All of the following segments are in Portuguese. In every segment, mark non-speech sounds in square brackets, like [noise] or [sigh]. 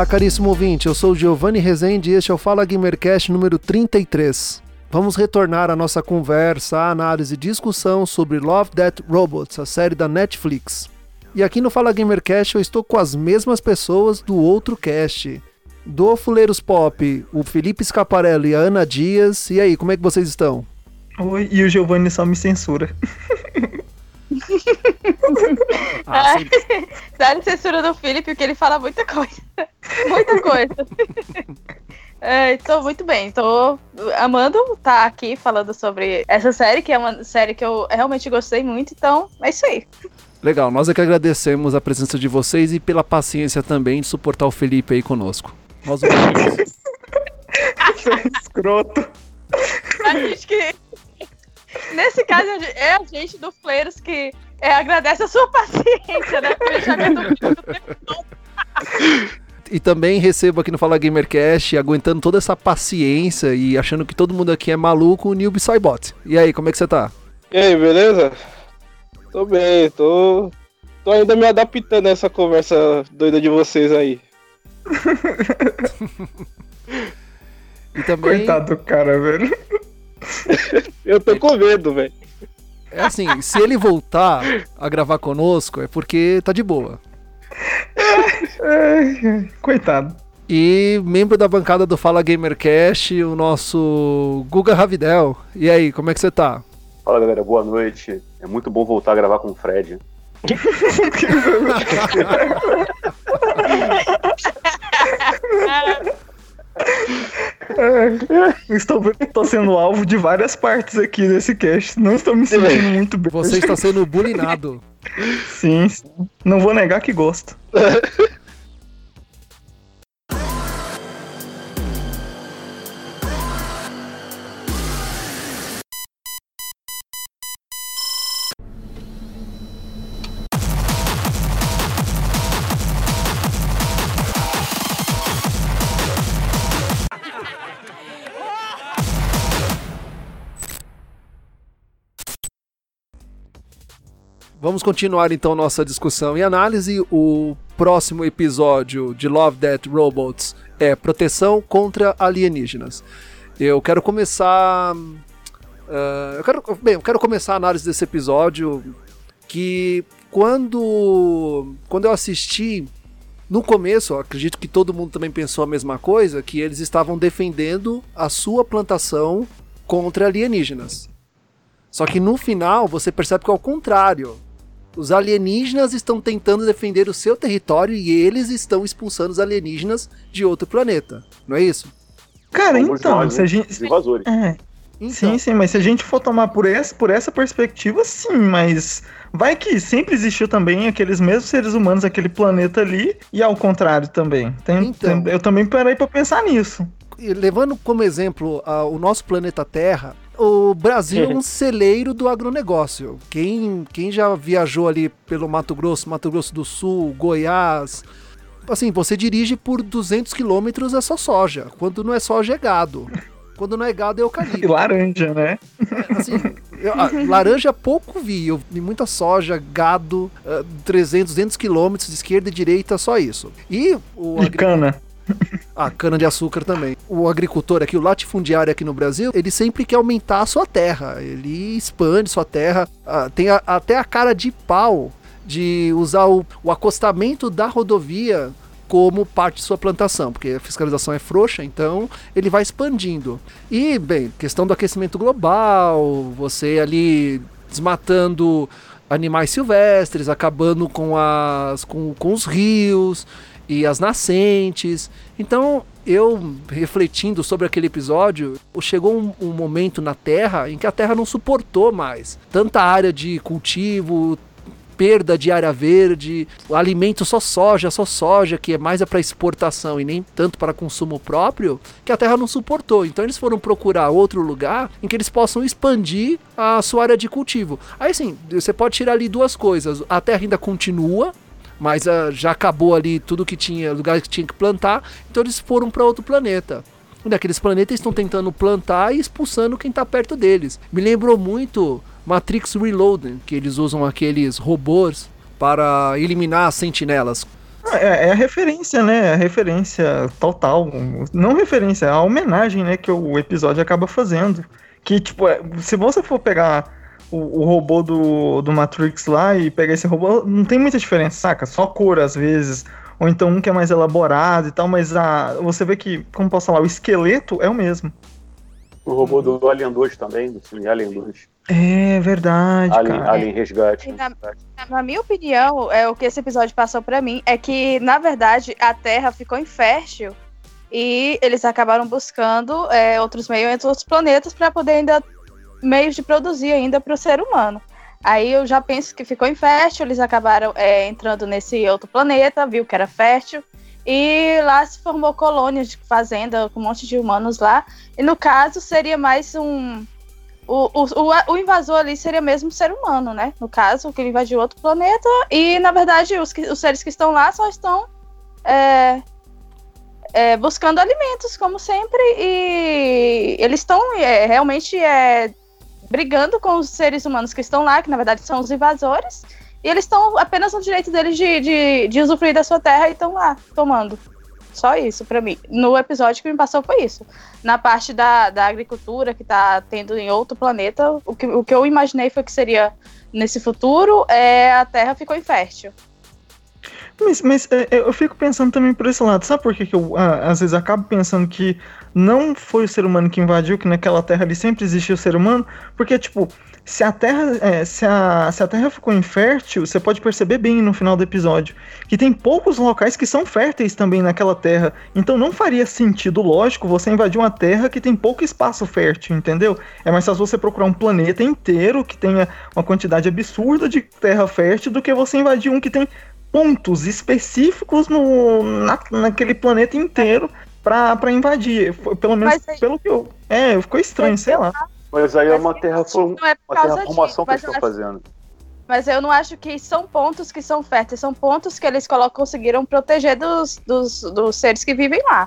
Olá, caríssimo ouvinte, eu sou Giovanni Rezende e este é o Fala Gamercast número 33. Vamos retornar à nossa conversa, análise e discussão sobre Love, Death, Robots, a série da Netflix. E aqui no Fala Gamercast eu estou com as mesmas pessoas do outro cast. Do Fuleiros Pop, o Felipe Scaparello e a Ana Dias. E aí, como é que vocês estão? Oi, e o Giovanni só me censura. [laughs] [laughs] Ah, Ai, Sério, censura do Felipe, porque ele fala muita coisa. [laughs] Muita coisa. [laughs] É, tô muito bem, tô amando estar aqui falando sobre essa série, que é uma série que eu realmente gostei muito, então é isso aí. Legal, nós é que agradecemos a presença de vocês e pela paciência também de suportar o Felipe aí conosco. Nós ouvimos. Escroto. A gente que. Nesse caso, é a gente do Fleiros que é, agradece a sua paciência, né? Porque já me duvido do tempo todo. E também recebo aqui no Fala Gamercast, aguentando toda essa paciência e achando que todo mundo aqui é maluco, o Newbie Cybot. E aí, como é que você tá? E aí, beleza? Tô bem, tô. Tô ainda me adaptando a essa conversa doida de vocês aí. [laughs] E também, Coitado do cara, velho. Eu tô com medo, velho. é assim, se ele voltar a gravar conosco, é porque tá de boa. Coitado. E membro da bancada do Fala Gamercast, o nosso Guga Ravidel. E aí, como é que você tá? Fala galera, boa noite. É muito bom voltar a gravar com o Fred. [laughs] [laughs] [laughs] Ai, Estou, estou sendo alvo de várias partes aqui desse cast. Não estou me sentindo muito bem. Você está sendo [laughs] bulinado. Sim, sim. não vou negar que gosto. [laughs] Vamos continuar então nossa discussão e análise. O próximo episódio de Love, Death, Robots é Proteção contra Alienígenas. Eu quero começar. ah, eu quero, bem, eu quero começar a análise desse episódio que quando, quando eu assisti, no começo, acredito que todo mundo também pensou a mesma coisa, que eles estavam defendendo a sua plantação contra alienígenas. Só que no final você percebe que é o contrário. Os alienígenas estão tentando defender o seu território e eles estão expulsando os alienígenas de outro planeta. Não é isso? Cara, Vamos então, nós, se a gente. Os invasores. É, Então, sim, sim, mas se a gente for tomar por essa, por essa perspectiva, sim, mas vai que sempre existiu também aqueles mesmos seres humanos, aquele planeta ali, e ao contrário também. Tem- Então. tem- eu também parei pra pensar nisso. levando como exemplo ah, o nosso planeta Terra, o Brasil é um [laughs] celeiro do agronegócio. Quem, quem já viajou ali pelo Mato Grosso, Mato Grosso do Sul, Goiás, assim, você dirige por 200 quilômetros é só soja. Quando não é soja é gado. Quando não é gado é E eucalipto. laranja, né? assim, eu- a- laranja pouco vi, eu vi muita soja, gado, ah, 300, 200 quilômetros de esquerda e direita, só isso. E o E agri- cana. [laughs] ah, cana de açúcar também. O agricultor aqui, o latifundiário aqui no Brasil, ele sempre quer aumentar a sua terra, ele expande sua terra, ah, tem a- até a cara de pau de usar o, o acostamento da rodovia como parte de sua plantação, porque a fiscalização é frouxa, então ele vai expandindo. E, bem, questão do aquecimento global, você ali desmatando animais silvestres, acabando com, as, com, com os rios e as nascentes. Então, eu refletindo sobre aquele episódio, chegou um, um momento na Terra em que a Terra não suportou mais tanta área de cultivo, perda de área verde, alimento só soja, só soja, que é mais é para exportação e nem tanto para consumo próprio, que a terra não suportou. Então eles foram procurar outro lugar em que eles possam expandir a sua área de cultivo. Aí sim, você pode tirar ali duas coisas. A terra ainda continua, mas uh, já acabou ali tudo que tinha, lugar que tinha que plantar, então eles foram para outro planeta. Daqueles planetas estão tentando plantar e expulsando quem está perto deles. Me lembrou muito Matrix Reloaded, que eles usam aqueles robôs para eliminar as sentinelas. É, é, a referência, né? A referência total. Não referência, é a homenagem, né? Que o episódio acaba fazendo. Que, tipo, é, se você for pegar o, o, robô do, do Matrix lá e pegar esse robô, não tem muita diferença, saca? Só cor às vezes. Ou então um que é mais elaborado e tal, mas a, você vê que, como posso falar, o esqueleto é o mesmo. O robô do Alien 2 também, do filme Alien 2. É verdade, Alien, cara. Alien Resgate. Na, na, minha opinião, é o que esse episódio passou para mim é que, na verdade, a Terra ficou infértil e eles acabaram buscando é, outros meios, outros planetas para poder ainda meios de produzir ainda para o ser humano. Aí eu já penso que ficou infértil, eles acabaram é, entrando nesse outro planeta, viu que era fértil, e lá se formou colônias de fazenda com um monte de humanos lá. E no caso seria mais um. O, o, o invasor ali seria mesmo um ser humano, né? No caso, que ele invadiu outro planeta. E na verdade, os, os seres que estão lá só estão é, é, buscando alimentos, como sempre. E eles estão é, realmente é, brigando com os seres humanos que estão lá, que na verdade são os invasores. E eles estão apenas no direito deles de, de, de usufruir da sua terra e estão lá, tomando. Só isso, para mim. No episódio que me passou foi isso. Na parte da, da agricultura que tá tendo em outro planeta, o que, o que eu imaginei foi que seria nesse futuro, é, a Terra ficou infértil. Mas, mas é, eu fico pensando também por esse lado. Sabe por que, que eu ah, às vezes acabo pensando que não foi o ser humano que invadiu, que naquela terra ali sempre existiu o ser humano? Porque, tipo, se a Terra, é, se, a, se a Terra ficou infértil, você pode perceber bem no final do episódio que tem poucos locais que são férteis também naquela Terra. Então não faria sentido, lógico, você invadir uma Terra que tem pouco espaço fértil, entendeu? É mais fácil você procurar um planeta inteiro que tenha uma quantidade absurda de terra fértil do que você invadir um que tem pontos específicos no, na, naquele planeta inteiro para invadir. Pelo menos Mas, pelo que eu. É, ficou estranho, sei lá. Mas aí é uma, terra, é uma terraformação que eles estão fazendo. Mas eu não acho que são pontos que são férteis, são pontos que eles colocam, conseguiram proteger dos, dos, dos seres que vivem lá.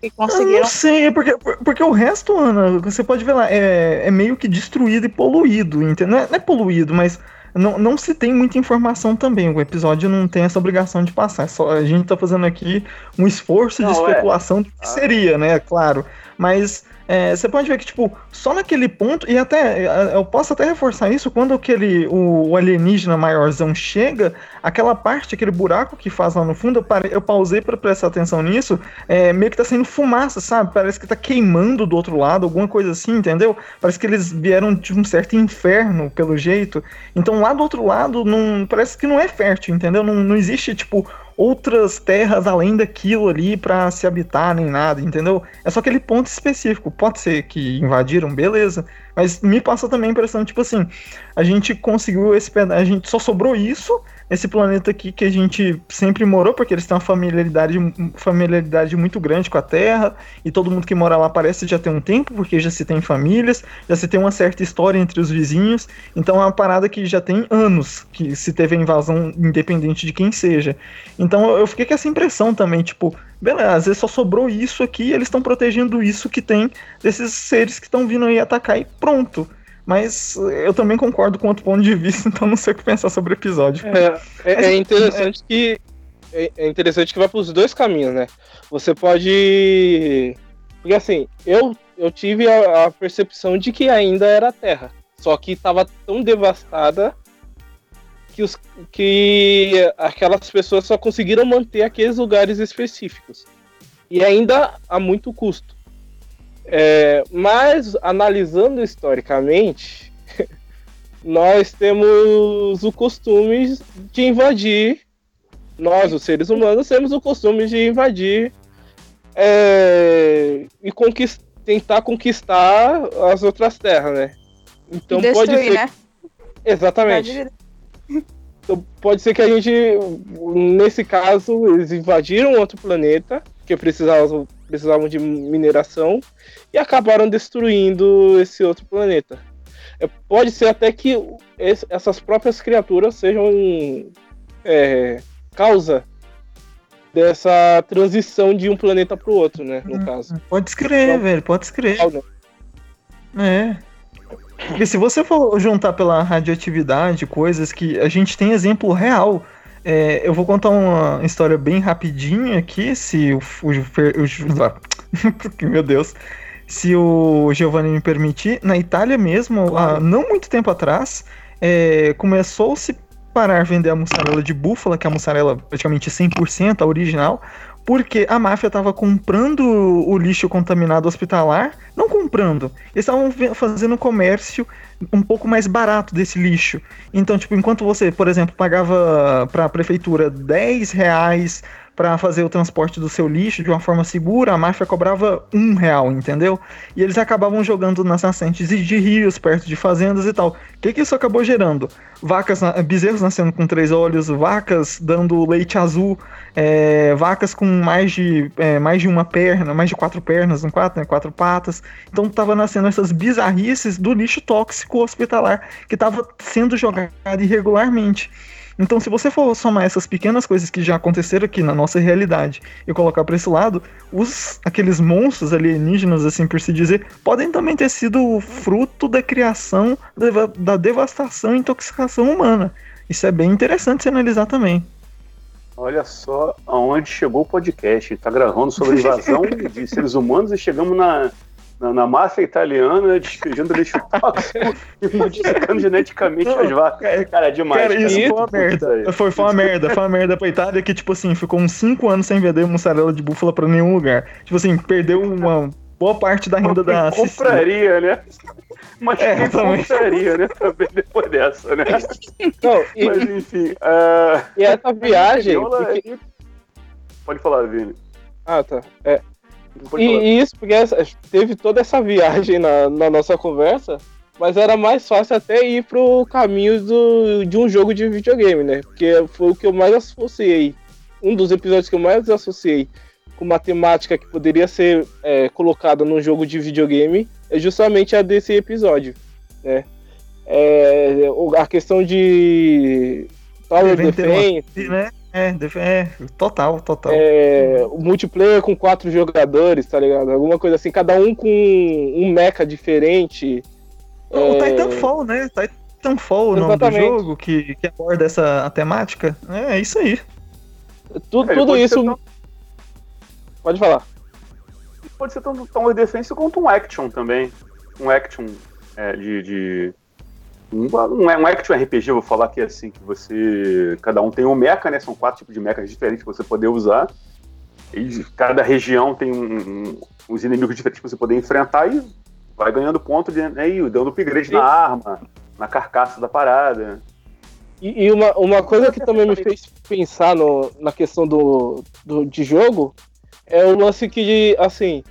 Que conseguiram... Eu não sei, porque, porque o resto, Ana, você pode ver lá, é, é meio que destruído e poluído, entendeu? Não é, não é poluído, mas não, não se tem muita informação também. O episódio não tem essa obrigação de passar. É só, a gente tá fazendo aqui um esforço não, de é. especulação é. do que ah. seria, né? Claro. Mas é, você pode ver que, tipo, só naquele ponto, e até é, eu posso até reforçar isso, quando aquele o, o alienígena maiorzão chega, aquela parte, aquele buraco que faz lá no fundo, eu, pare, eu pausei para prestar atenção nisso, é, meio que tá saindo fumaça, sabe? Parece que tá queimando do outro lado, alguma coisa assim, entendeu? Parece que eles vieram de um certo inferno, pelo jeito. Então lá do outro lado, não, parece que não é fértil, entendeu? Não, não existe, tipo, outras terras além daquilo ali para se habitar nem nada, entendeu? É só aquele ponto específico. Pode ser que invadiram, beleza. Mas me passa também a impressão, tipo assim, a gente conseguiu esse pedaço, a gente só sobrou isso esse planeta aqui que a gente sempre morou, porque eles têm uma familiaridade, familiaridade muito grande com a Terra, e todo mundo que mora lá parece já ter um tempo, porque já se tem famílias, já se tem uma certa história entre os vizinhos, então é uma parada que já tem anos que se teve a invasão, independente de quem seja. Então eu fiquei com essa impressão também, tipo, beleza, às vezes só sobrou isso aqui, e eles estão protegendo isso que tem desses seres que estão vindo aí atacar e pronto. Mas eu também concordo com outro ponto de vista, [laughs] então não sei o que pensar sobre o episódio. É, é, é interessante que. É, é interessante que vai para os dois caminhos, né? Você pode. Porque assim, eu, eu tive a, a percepção de que ainda era terra. Só que estava tão devastada que, os, que aquelas pessoas só conseguiram manter aqueles lugares específicos. E ainda a muito custo. É, mas, analisando historicamente, [laughs] nós temos o costume de invadir, nós, os seres humanos, temos o costume de invadir é, e conquist, tentar conquistar as outras terras, né? Então Destruir, pode ser. Né? Exatamente. Então, pode ser que a gente, nesse caso, eles invadiram outro planeta, que precisavam, precisavam de mineração, e acabaram destruindo esse outro planeta. É, pode ser até que esse, essas próprias criaturas sejam é, causa dessa transição de um planeta para o outro, né? No hum, caso. Pode escrever, então, velho, pode escrever. É. Porque se você for juntar pela radioatividade coisas que a gente tem exemplo real. É, eu vou contar uma história bem rapidinha aqui, se o, o, o [laughs] meu Deus, se o Giovanni me permitir, na Itália mesmo, claro. há não muito tempo atrás, é, começou-se parar vender a mussarela de búfala, que é a mussarela praticamente 100%, a original, porque a máfia estava comprando o lixo contaminado hospitalar, não comprando, eles estavam fazendo comércio um pouco mais barato desse lixo. Então, tipo, enquanto você, por exemplo, pagava para a prefeitura 10 reais para fazer o transporte do seu lixo de uma forma segura, a máfia cobrava um real, entendeu? E eles acabavam jogando nas nascentes de rios, perto de fazendas e tal. O que, que isso acabou gerando? Vacas, bezerros nascendo com três olhos, vacas dando leite azul, é, vacas com mais de, é, mais de uma perna, mais de quatro pernas, não quatro, né, quatro patas. Então tava nascendo essas bizarrices do lixo tóxico hospitalar que estava sendo jogado irregularmente. Então, se você for somar essas pequenas coisas que já aconteceram aqui na nossa realidade e colocar para esse lado, os aqueles monstros alienígenas, assim por se dizer, podem também ter sido fruto da criação, da, da devastação e intoxicação humana. Isso é bem interessante se analisar também. Olha só aonde chegou o podcast. Está gravando sobre invasão [laughs] de seres humanos e chegamos na, na, na máfia italiana, despejando lixo tóxico [laughs] e modificando geneticamente as vacas. Cara, é demais. Cara, isso cara. foi uma merda. Foi, foi uma merda. Foi uma merda pra Itália que, tipo assim, ficou uns 5 anos sem vender mussarela de búfala pra nenhum lugar. Tipo assim, perdeu uma boa parte da renda da Compraria, né? Mas é, quem também. compraria, né? Também depois dessa, né? Não, e, Mas enfim. Uh... E essa viagem. É Pode falar, Vini. Ah, tá. É, e, e, isso porque teve toda essa viagem na, na, nossa conversa, mas era mais fácil até ir pro caminho do, de um jogo de videogame, né? Porque foi o que eu mais associei. Um dos episódios que eu mais associei com matemática que poderia ser é, colocada num jogo de videogame é justamente a desse episódio, né? É, a questão de Tower Defense, né? É, é, total, total. É, o multiplayer com quatro jogadores, tá ligado? Alguma coisa assim, cada um com um mecha diferente. O é... Titanfall, né? Titanfall, o nome do jogo, que, que aborda essa temática. É, é isso aí. Tudo, é, tudo isso. Tão... Pode falar. Pode ser tanto Tower Defense quanto um action também. Um action é, de, de um, um action RPG, vou falar aqui assim, que você. Cada um tem um mecha, né? São quatro tipos de mechas diferentes que você poder usar. E cada região tem um, um, uns inimigos diferentes que você poder enfrentar e vai ganhando ponto de, né, e dando upgrade na arma, na carcaça da parada. E, e uma, uma coisa que também me fez pensar no, na questão do, do, de jogo é o lance que, assim,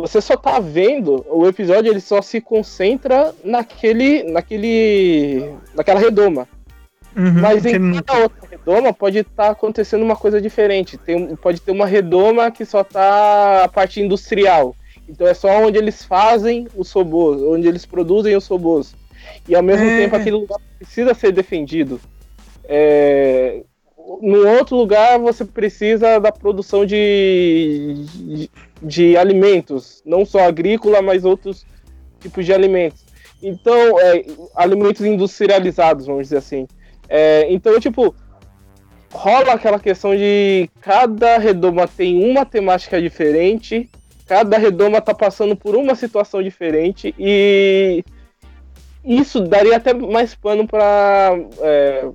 você só tá vendo o episódio, ele só se concentra naquele, naquele, naquela redoma. Uhum, Mas em cada outra redoma pode estar tá acontecendo uma coisa diferente. Tem, pode ter uma redoma que só tá a parte industrial. Então é só onde eles fazem os robôs, onde eles produzem os robôs. E ao mesmo é. tempo aquele lugar precisa ser defendido. É, no outro lugar você precisa da produção de, de, de, alimentos, não só agrícola, mas outros tipos de alimentos. Então, é, alimentos industrializados, vamos dizer assim. É, então, tipo, rola aquela questão de cada redoma tem uma temática diferente, cada redoma tá passando por uma situação diferente e isso daria até mais pano para é,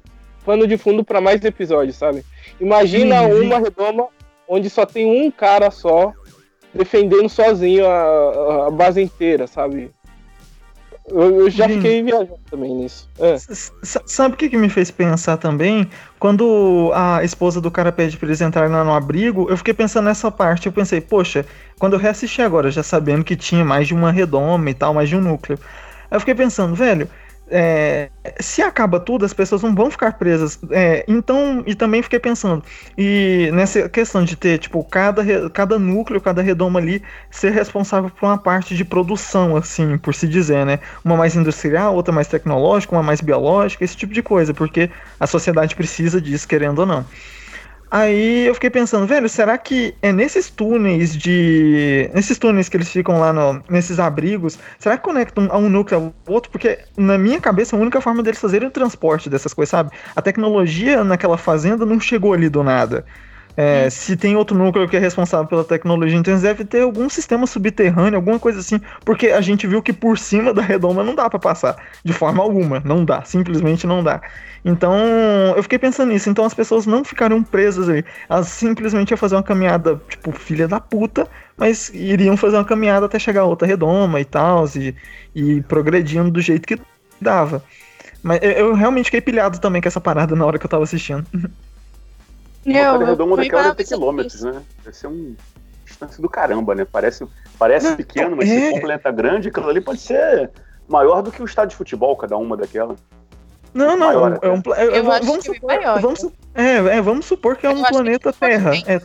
pano de fundo para mais episódios, sabe? Imagina uhum. uma redoma onde só tem um cara só defendendo sozinho a, a base inteira, sabe? Eu, eu já fiquei viajando também nisso. É. Sabe o que, que me fez pensar também? Quando a esposa do cara pede pra eles entrarem lá no abrigo, eu fiquei pensando nessa parte. Eu pensei, poxa, quando eu reassisti agora, já sabendo que tinha mais de uma redoma e tal, mais de um núcleo. Aí eu fiquei pensando, velho, é, se acaba tudo, as pessoas não vão ficar presas. É, então, e também fiquei pensando, e nessa questão de ter, tipo, cada, cada núcleo, cada redoma ali, ser responsável por uma parte de produção, assim, por se dizer, né? Uma mais industrial, outra mais tecnológica, uma mais biológica, esse tipo de coisa, porque a sociedade precisa disso, querendo ou não. Aí eu fiquei pensando, velho, será que é nesses túneis de. Nesses túneis que eles ficam lá no, nesses abrigos, será que conectam um núcleo ao outro? Porque na minha cabeça a única forma deles fazerem o transporte dessas coisas, sabe? A tecnologia naquela fazenda não chegou ali do nada. É, se tem outro núcleo que é responsável pela tecnologia, então deve ter algum sistema subterrâneo, alguma coisa assim, porque a gente viu que por cima da redoma não dá para passar, de forma alguma, não dá, simplesmente não dá. Então, eu fiquei pensando nisso, então as pessoas não ficariam presas aí, elas simplesmente iam fazer uma caminhada, tipo, filha da puta, mas iriam fazer uma caminhada até chegar a outra redoma e tal, e, e progredindo do jeito que dava. Mas eu, eu realmente fiquei pilhado também com essa parada na hora que eu tava assistindo. [laughs] Uma eu, redoma daquela deve ter quilômetros, né? Deve ser um distância do caramba, né? Parece, parece não, pequeno, mas é... se for planeta grande, aquilo ali pode ser maior do que o estádio de futebol, cada uma daquela. Não, não, maior, é um, é, vamos, supor, maior, vamos, né? é, é, vamos supor que é um planeta Terra. É,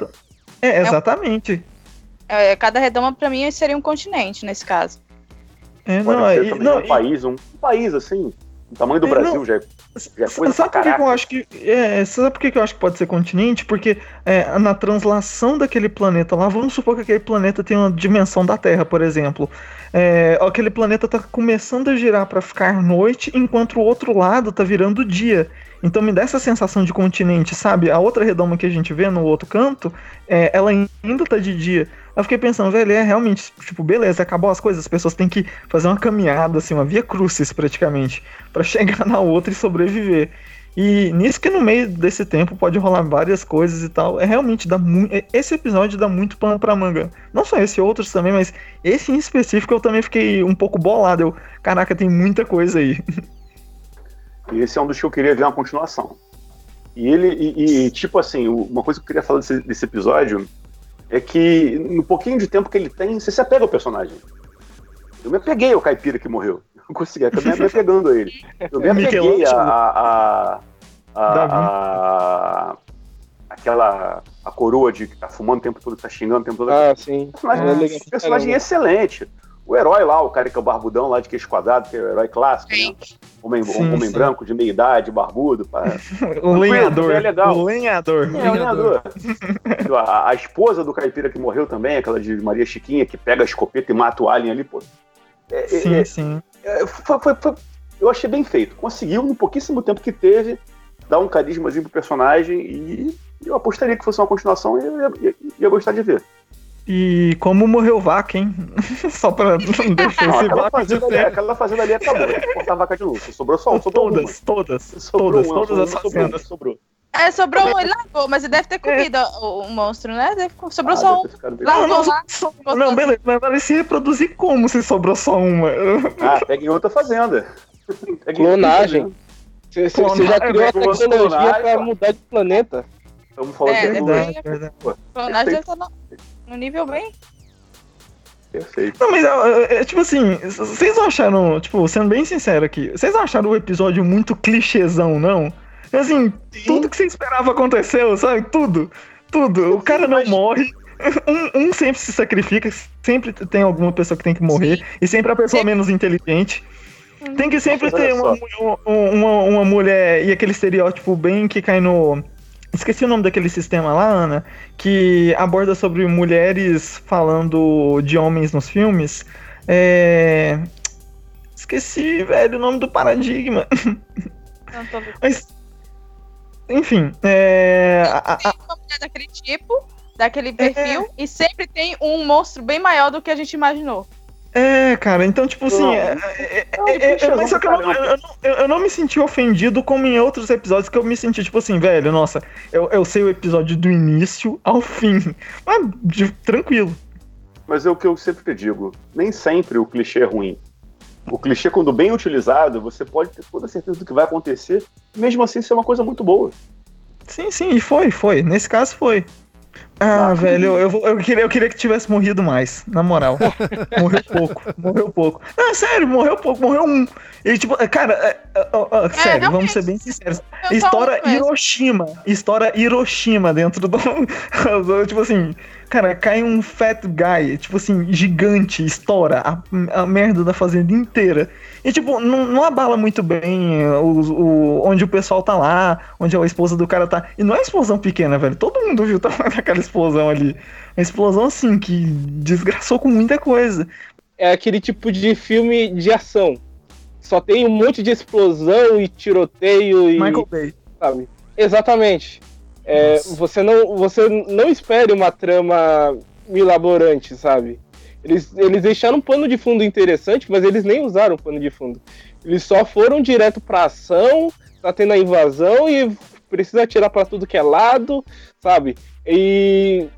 é, exatamente. É, cada redoma para mim seria um continente nesse caso. É, não, é, não, um país, um, um país assim, o tamanho do é, Brasil não, já, é, já é coisa Sabe por que eu acho que. É, sabe por que eu acho que pode ser continente? Porque é, na translação daquele planeta lá, vamos supor que aquele planeta tem uma dimensão da Terra, por exemplo. É, aquele planeta está começando a girar para ficar noite, enquanto o outro lado está virando dia. Então me dá essa sensação de continente, sabe? A outra redoma que a gente vê no outro canto, é, ela ainda tá de dia. Eu fiquei pensando, velho, é realmente, tipo, beleza, acabou as coisas, as pessoas têm que fazer uma caminhada, assim, uma via crucis praticamente, [laughs] para chegar na outra e sobreviver. E nisso que no meio desse tempo pode rolar várias coisas e tal. É realmente dá muito. É, esse episódio dá muito pano pra manga. Não só esse, outros também, mas esse em específico eu também fiquei um pouco bolado. Eu, caraca, tem muita coisa aí. [laughs] E esse é um dos que eu queria ver uma continuação. E ele, e, e tipo assim, uma coisa que eu queria falar desse, desse, episódio é que no pouquinho de tempo que ele tem, você se apega ao personagem. Eu me apeguei ao caipira que morreu. [laughs] Eu consegui, acabei me apegando a ele. Eu me [laughs] apeguei a, a, a, a, aquela a coroa de que tá fumando o tempo todo, tá xingando o tempo todo. Ah, sim. Personagem, é, personagem excelente o herói lá, o cara que é o barbudão lá de queixo quadrado, que é o herói clássico, né? Homem, sim, homem sim. branco de meia idade, barbudo. Pá. [laughs] o lenhador. É legal. O lenhador. É, o lenhador. [laughs] a, a, esposa do caipira que morreu também, aquela de Maria Chiquinha, que pega a escopeta e mata o alien ali, pô. É, é sim, é, sim. É, foi, foi, foi, eu achei bem feito. Conseguiu, no pouquíssimo tempo que teve, dar um carismazinho pro personagem e eu apostaria que fosse uma continuação e eu ia, ia, ia gostar de ver. E como morreu vaca, hein? [laughs] Só pra não [laughs] deixar não, esse vaca fazenda ali, Aquela fazenda ali acabou. Cortar vaca de luto. Sobrou só um. Sobrou todas, uma. todas, sobrou todas, uma, todas as fazendas. Sobrou. É, sobrou um, ele largou, mas ele deve ter comido é. o, o, monstro, né? Sobrou ah, só um. Não, não, lá, so, não, beleza, mas vai se reproduzir como se sobrou só uma? [laughs] Ah, pega em outra fazenda. Clonagem. Você, já criou a tecnologia pra mudar de planeta. Estamos falando é, de verdade, verdade. Clonagem deve estar no nível bem. Perfeito. Não, mas é, é, tipo assim, vocês acharam, tipo, sendo bem sincero aqui, vocês acharam o episódio muito clichêzão, não? Assim, Sim. tudo que você esperava aconteceu, sabe? Tudo. Tudo. O cara não morre. Um, um, sempre se sacrifica, sempre tem alguma pessoa que tem que morrer, Sim. e sempre a pessoa Sim. menos inteligente. Uhum. Tem que sempre ter uma, uma, uma, mulher e aquele estereótipo bem que cai no Esqueci o nome daquele sistema lá, Ana, que aborda sobre mulheres falando de homens nos filmes. É... Esqueci, velho, o nome do paradigma. Não tô Mas, enfim, é... A... uma mulher daquele tipo, daquele perfil, é... e sempre tem um monstro bem maior do que a gente imaginou. É, cara, então, tipo assim. É, é, é, é, mas só que eu não, eu, eu, eu não me senti ofendido como em outros episódios que eu me senti, tipo assim, velho, nossa, eu, eu sei o episódio do início ao fim. [laughs] Mas de, tranquilo. Mas é o que eu sempre digo: nem sempre o clichê é ruim. O clichê, quando bem utilizado, você pode ter toda a certeza do que vai acontecer, mesmo assim ser uma coisa muito boa. Sim, sim, e foi, foi. Nesse caso foi. Ah, velho, eu, eu, eu, queria, eu queria que tivesse morrido mais, na moral. [laughs] morreu pouco, morreu pouco. Não, sério, morreu pouco, morreu um. E, tipo, cara, é, é, é, sério, vamos ser bem sinceros. Estoura Hiroshima. Estoura Hiroshima dentro do. [laughs] tipo assim, cara, cai um fat guy, tipo assim, gigante, estoura a, a merda da fazenda inteira. E, tipo, não, não abala muito bem o, o, onde o pessoal tá lá, onde a esposa do cara tá. E não é explosão pequena, velho. Todo mundo viu [laughs] tá aquela explosão ali. Uma explosão, assim, que desgraçou com muita coisa. É aquele tipo de filme de ação só tem um monte de explosão e tiroteio e. Michael Bay. Sabe? Exatamente. É, você, não, você não espere uma trama milaborante, sabe? Eles, eles deixaram um pano de fundo interessante, mas eles nem usaram pano de fundo. Eles só foram direto pra ação, tá tendo a invasão e precisa atirar para tudo que é lado, sabe? E.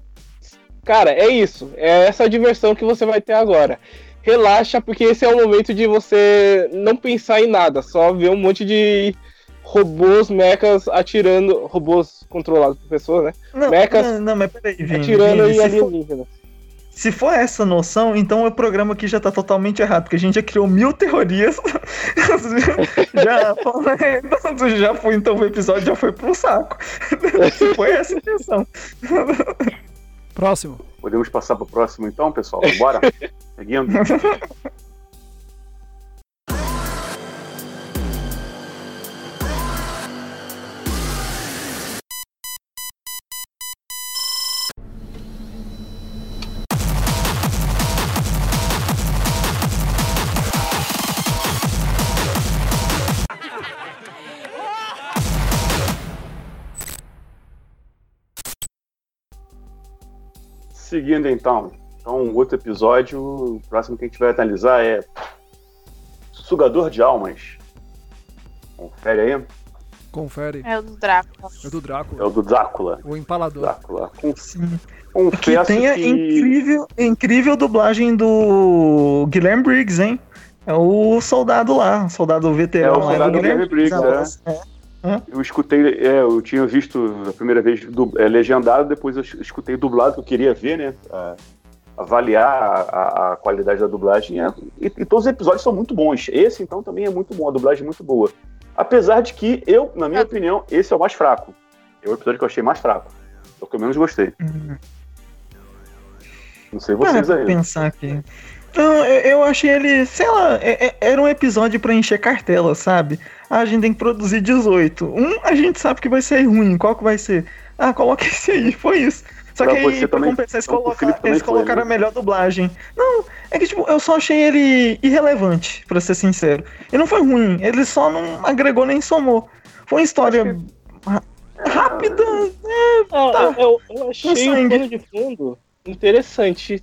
Cara, é isso. É essa diversão que você vai ter agora relaxa, porque esse é o momento de você não pensar em nada, só ver um monte de robôs, mechas atirando, robôs controlados por pessoas, né? Não, mechas não, não, mas peraí, Vini, atirando Vini, em alienígenas. Se for essa noção, então o programa aqui já tá totalmente errado, porque a gente já criou mil teorias. [laughs] já, [laughs] já foi, então o episódio já foi pro saco. [laughs] Se foi essa a intenção. Próximo. Podemos passar para o próximo então, pessoal? Bora? Seguindo. Seguindo então. Então, outro episódio, o próximo que a gente vai analisar é Sugador de Almas. Confere aí. Confere. É o do Drácula. É o do Drácula. É o do Drácula. O empalador. Drácula. Confesso que tem a que... incrível, incrível dublagem do Guilherme Briggs, hein? É o soldado lá, soldado veterano. É o soldado Guilherme, Guilherme Briggs, é. é. Eu escutei, é, eu tinha visto a primeira vez do, é, legendado, depois eu escutei dublado, que eu queria ver, né? A, avaliar a, a, qualidade da dublagem. É, e, e, todos os episódios são muito bons. Esse, então, também é muito bom, a dublagem é muito boa. Apesar de que eu, na minha é. opinião, esse é o mais fraco. É o episódio que eu achei mais fraco. É o que eu menos gostei. Uhum. Não sei vocês aí. pensar aqui. Não, eu achei ele, sei lá, é, é, era um episódio para encher cartela, sabe? Ah, a gente tem que produzir 18. Um, a gente sabe que vai ser ruim. Qual que vai ser? Ah, coloca [laughs] esse aí, foi isso. Só pra que aí, pra compensar, eles, coloca, eles colocaram foi, né? a melhor dublagem. Não, é que, tipo, eu só achei ele irrelevante, pra ser sincero. Ele não foi ruim, ele só não agregou nem somou. Foi uma história que... rápida. É, tá. eu, eu achei o pano de fundo interessante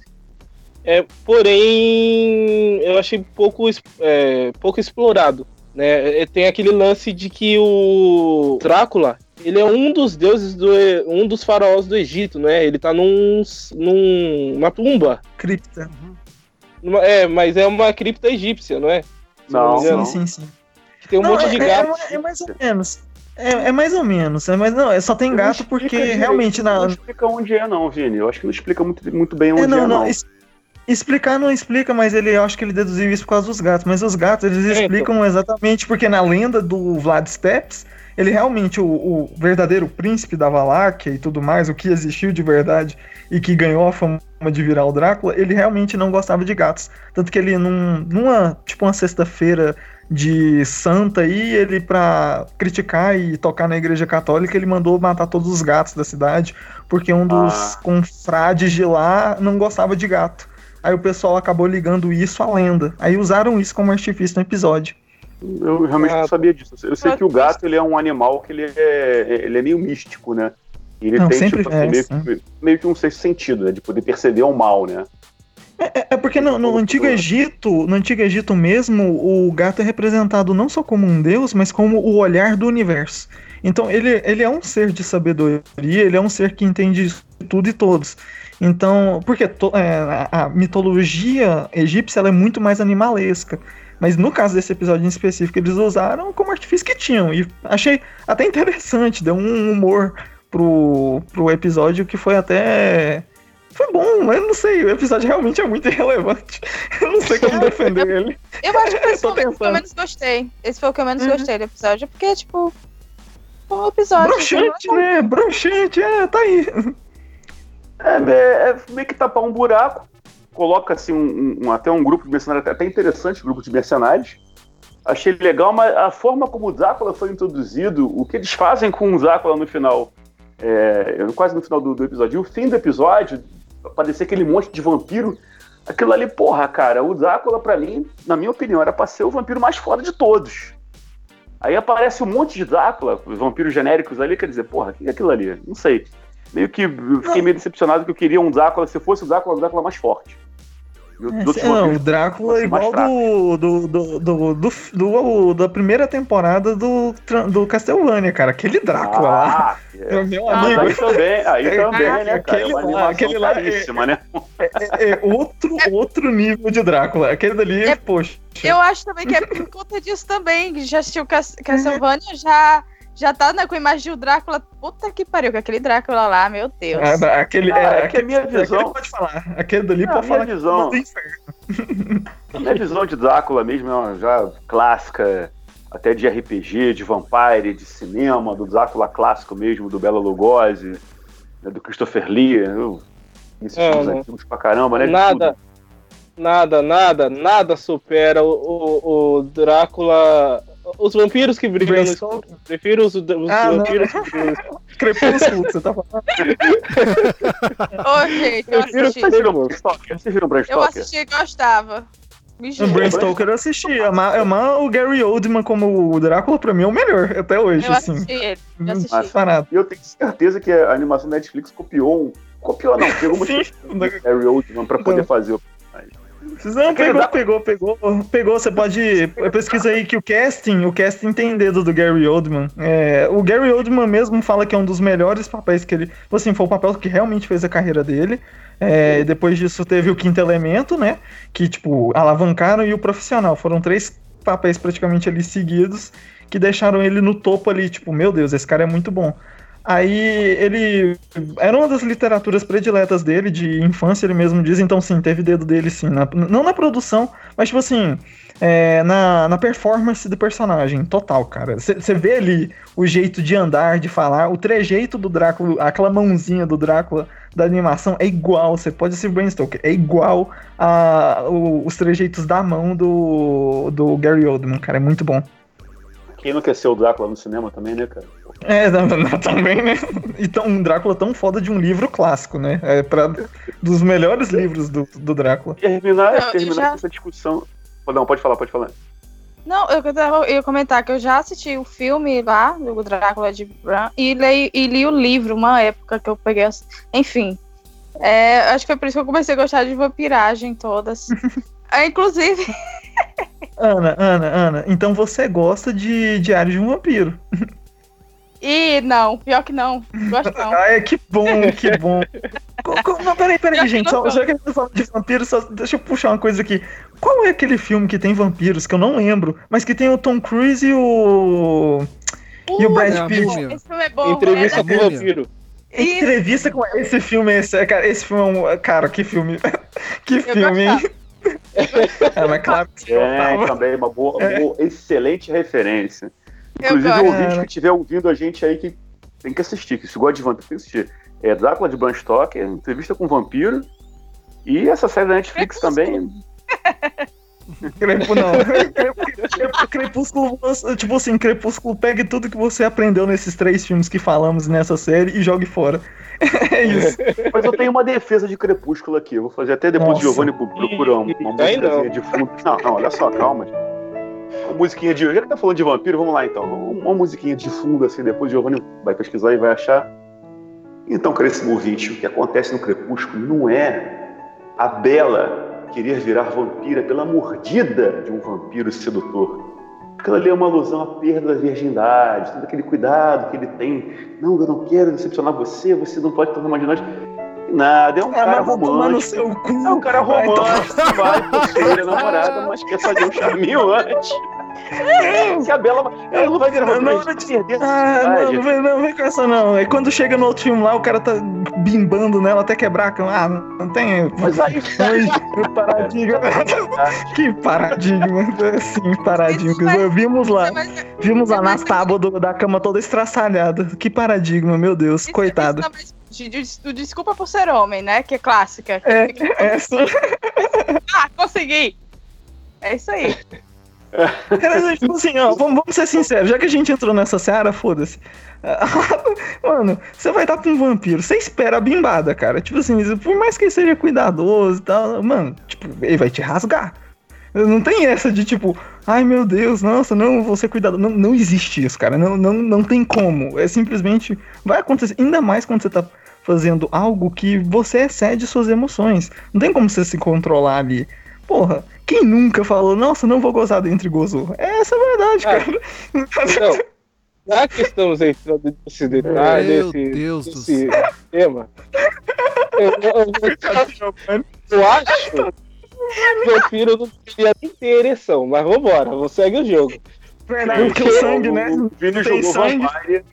é, porém, eu achei pouco, é, pouco explorado. Né? É, tem aquele lance de que o Drácula ele é um dos deuses do um dos faraós do Egito, né? Ele tá num, num uma tumba. Cripta. Numa, é, mas é uma cripta egípcia, não é? Se não, não, sim, sim, sim. Que tem um não, monte é, de gato. É, é, mais ou menos. É, é, mais ou menos, é, mas não, é só tem gato porque realmente na. Não explica onde é, não, Vini. Eu acho que não explica muito, muito bem onde é, não. é, não. Explicar não explica, mas ele eu acho que ele deduziu isso por causa dos gatos. Mas os gatos, eles é, explicam então. exatamente porque na lenda do Vlad Steps, ele realmente, o, o, verdadeiro príncipe da Valáquia e tudo mais, o que existiu de verdade e que ganhou a fama de virar o Drácula, ele realmente não gostava de gatos. Tanto que ele, num, numa, tipo, uma sexta-feira de santa aí, ele, pra criticar e tocar na igreja católica, ele mandou matar todos os gatos da cidade, porque um dos ah. confrades de lá não gostava de gato. Aí o pessoal acabou ligando isso à lenda. Aí usaram isso como artifício no episódio. Eu realmente não sabia disso. Eu sei que o gato ele é um animal que ele é, ele é meio místico, né? E ele não, tem tipo, assim, meio, que, meio, que, um sexto sentido, né? De poder perceber o mal, né? É, é, é porque no, no, Antigo Egito, no Antigo Egito mesmo, o gato é representado não só como um deus, mas como o olhar do universo. Então ele, ele é um ser de sabedoria, ele é um ser que entende tudo e todos. Então, porque to, é, a mitologia egípcia é muito mais animalesca. Mas no caso desse episódio em específico, eles usaram como artifício que tinham. E achei até interessante, deu um humor pro, pro episódio que foi até. Foi bom, mas não sei, o episódio realmente é muito [laughs] irrelevante. Eu não sei como defender [laughs] ele. Eu acho que [laughs] esse foi o que eu menos gostei. Esse foi o que eu menos Uhum. gostei do episódio, porque, tipo. Um episódio. Broxante, né? Broxante, é, tá aí. É, é, é meio que tapar um buraco, coloca assim um, um- até um grupo de mercenários, até interessante, grupo de mercenários. Achei legal, mas a forma como o Drácula foi introduzido, o que eles fazem com o Drácula no final, é, quase no final do, do episódio, e o fim do episódio, aparecer aquele monte de vampiro, aquilo ali, porra, cara, o Drácula, pra mim, na minha opinião, era pra ser o vampiro mais foda de todos. Aí aparece um monte de Drácula, os vampiros genéricos ali, quer dizer, porra, o que é aquilo ali? Não sei. Meio que eu fiquei meio decepcionado que eu queria um Drácula, se fosse o Drácula, o Drácula mais forte. É, não, o Drácula é igual do, do, do, do, do, do- da primeira temporada do, do Castlevania, cara. Aquele Drácula lá. Ah, [laughs] é. É, meu Ah, amigo. aí também, aí É, também, né, cara? aquele É lá, aquele lá é- né? É, é outro, outro nível de Drácula. Aquele dali, É- poxa. Eu acho também que é por conta disso também. que Já assistiu Cas- Castlevania, já, já tá né, com a imagem do Drácula. Puta que pariu, com aquele Drácula lá, meu Deus. Ah, aquele, Ah, é, é que a minha visão- aquele pode falar. Aquele dali Ah, pode falar visão- é do inferno. A minha visão de Drácula mesmo é uma já clássica, até de RPG, de Vampire, de cinema, do Drácula clássico mesmo, do Bela Lugosi, né, do Christopher Lee. Eu, esses É, filmes não. antigos pra caramba, né? Nada, nada, nada, nada supera o, o, o Drácula. Os vampiros que brilham no escuro. Prefiro os, os Ah, não. vampiros que brilham no escuro. [laughs] Crepúsculo, que você tá falando. Ô, gente, eu Prefiro assisti. Vocês viram Bram Stoker? Vocês viram Eu assisti e gostava. O. Bram Stoker eu assisti. Amar, amar o Gary Oldman como o Drácula, pra mim, é o melhor, até hoje, Eu assim. assisti ele. Eu Hum, assisti. Parado. E eu tenho certeza que a animação da Netflix copiou um. Copiou não, pegou uma Sim. [laughs] Harry Oldman pra poder Não. fazer o. Não, pegou, pegou, pegou, pegou. Você pode. Pesquisa aí que o casting, o casting tem dedo do Gary Oldman. É, o Gary Oldman mesmo fala que é um dos melhores papéis que ele. tipo Assim, foi o papel que realmente fez a carreira dele. É, depois disso teve o quinto elemento, né? Que, tipo, alavancaram e o profissional. Foram três papéis praticamente ali seguidos que deixaram ele no topo ali, tipo, meu Deus, esse cara é muito bom. Aí ele. Era uma das literaturas prediletas dele, de infância, ele mesmo diz, então sim, teve dedo dele sim. na- não na produção, mas tipo assim, é, na, na performance do personagem, total, cara. Você vê ali o jeito de andar, de falar, o trejeito do Drácula, aquela mãozinha do Drácula da animação é igual, você pode ser Brain Stoker, é igual a, o- os trejeitos da mão do, do Gary Oldman, cara, é muito bom. Quem não quer ser o Drácula no cinema também, né, cara? É, não, não, também, né? Então, um Drácula tão foda de um livro clássico, né? É pra, dos melhores livros do, do Drácula. Terminar, Não, terminar já- essa discussão. Não, pode falar, pode falar. Não, eu, eu ia comentar que eu já assisti o filme lá, do Drácula de Bram, e, leio, e li o livro, uma época que eu peguei. as- Enfim. É, acho que foi por isso que eu comecei a gostar de vampiragem todas. [laughs] É, inclusive, Ana, Ana, Ana, então você gosta de Diário de um Vampiro. e não, pior que não. Gosto não. Ah, é, que bom, que bom. Não, peraí, peraí, gente. Só, já que a gente tá falando de vampiros, só, deixa eu puxar uma coisa aqui. Qual é aquele filme que tem vampiros, que eu não lembro, mas que tem o Tom Cruise e o. E o Brad É, Pitt? Esse filme é bom. Entrevista é com o vampiro. Entrevista com esse filme, esse, cara, esse filme é um. Cara, que filme. [laughs] que filme, hein? É, mas claro que eu É, também uma boa, É. boa- excelente referência. Inclusive, o ouvinte que estiver ouvindo a gente aí que tem que assistir, que se gosta de vampiro, tem que assistir. É Drácula de Bram Stoker, entrevista com o vampiro. E essa série da Netflix também. [laughs] [laughs] Crepúsculo, não. Crepúsculo, tipo assim, Crepúsculo, pegue tudo que você aprendeu nesses três filmes que falamos nessa série e jogue fora. [laughs] É isso. Mas eu tenho uma defesa de Crepúsculo aqui. Eu vou fazer até depois Nossa. de Giovanni procura uma, uma musiquinha de fundo. Não, não, olha só, calma. Uma musiquinha de. Já que tá falando de vampiro, vamos lá então. Uma musiquinha de fundo, assim, depois o Giovanni vai pesquisar e vai achar. Então, caríssimo ouvinte, o que acontece no Crepúsculo não é a Bela querer virar vampira pela mordida de um vampiro sedutor. Aquilo ali é uma alusão à perda da virgindade, todo aquele cuidado que ele tem. Não, eu não quero decepcionar você, você não pode tornar mais de nós. Nada, é um Ah, cara vai tomar romântico. seu cu. É um cara Vai tomar- romântico, vai curtir a namorada, mas quer fazer um charminho antes. Se a Bela. Ela não vai virar uma Não, grande perder essa Ah, não, não vem, não vem com essa não. É quando chega no outro filme lá, o cara tá bimbando nela até quebrar a cama. Ah, não, não tem. Mas aí. [laughs] Que paradigma. [laughs] que paradigma. Sim, paradigma. Vai- Vimos lá. Vimos lá nas tábuas do- da cama toda estraçalhada. Que paradigma, meu Deus. isso- Coitado. de- de- de- Desculpa por ser homem, né? Que é clássica. É, [laughs] essa. Ah, consegui! É isso aí. [laughs] Cara, tipo assim, ó, vamos, vamos ser sinceros, já que a gente entrou nessa seara, foda-se. [laughs] Mano, você vai dar pra um vampiro, você espera a bimbada, cara. Tipo assim, por mais que ele seja cuidadoso e tal, mano, tipo, ele vai te rasgar. Não tem essa de tipo, ai meu Deus, nossa, não, vou ser cuidado. Não, não existe isso, cara. Não, não, não tem como. É simplesmente. Vai acontecer. Ainda mais quando você tá fazendo algo que você excede suas emoções. Não tem como você se controlar ali. Porra, quem nunca falou, nossa, não vou gozar dentro e gozou? Essa é a verdade, Ah. cara. Então, já que estamos entrando nesse detalhe, Meu nesse, Deus do tema, eu, eu, eu, eu acho que o vampiro não deveria nem ter ereção, mas vambora, vou segue o jogo. Verdade, porque o sangue, né? O Vini Tem jogou sangue. Vampire.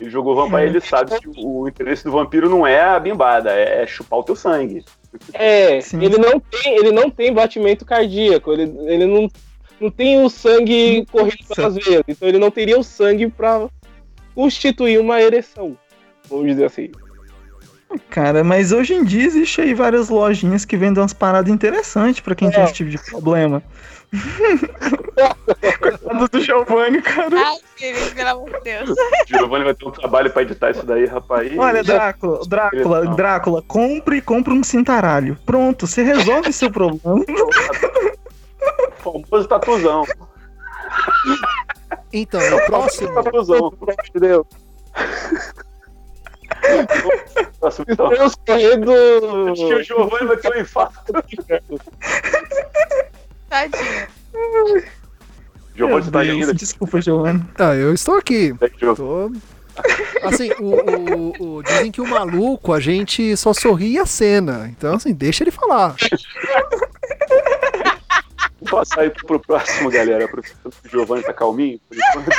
Ele jogou Vampire, ele sabe que o, o interesse do vampiro não é a bimbada, é chupar o teu sangue. É, Sim. ele não tem, ele não tem batimento cardíaco, ele, ele não, não tem o sangue correndo pelas veias, então ele não teria o sangue pra constituir uma ereção, vamos dizer assim. Cara, mas hoje em dia existe aí várias lojinhas que vendem umas paradas interessantes pra quem tem É. esse tipo de problema. [laughs] Coitado do Giovanni, cara. Ai, Felipe, pelo amor de Deus. Giovanni vai ter um trabalho pra editar isso daí, rapaz. Olha, Drácula, Drácula. Drácula, compre, compre um cintaralho. Pronto, você resolve seu problema. famoso tatuzão. Então, o próximo. Tatuzão. Deus. Próximo, então. Deus correndo. Acho que o Giovanni vai ter um infarto. [laughs] Tadinho. Giovanni, você tá aí ainda? Desculpa, Giovanni. Ah, eu estou aqui. Giovanni? Tô. Assim, o, o- o- dizem que o maluco a gente só sorri e acena. Então, assim, deixa ele falar. Passar aí pro próximo, galera. Pro o Giovanni tá calminho. Por enquanto.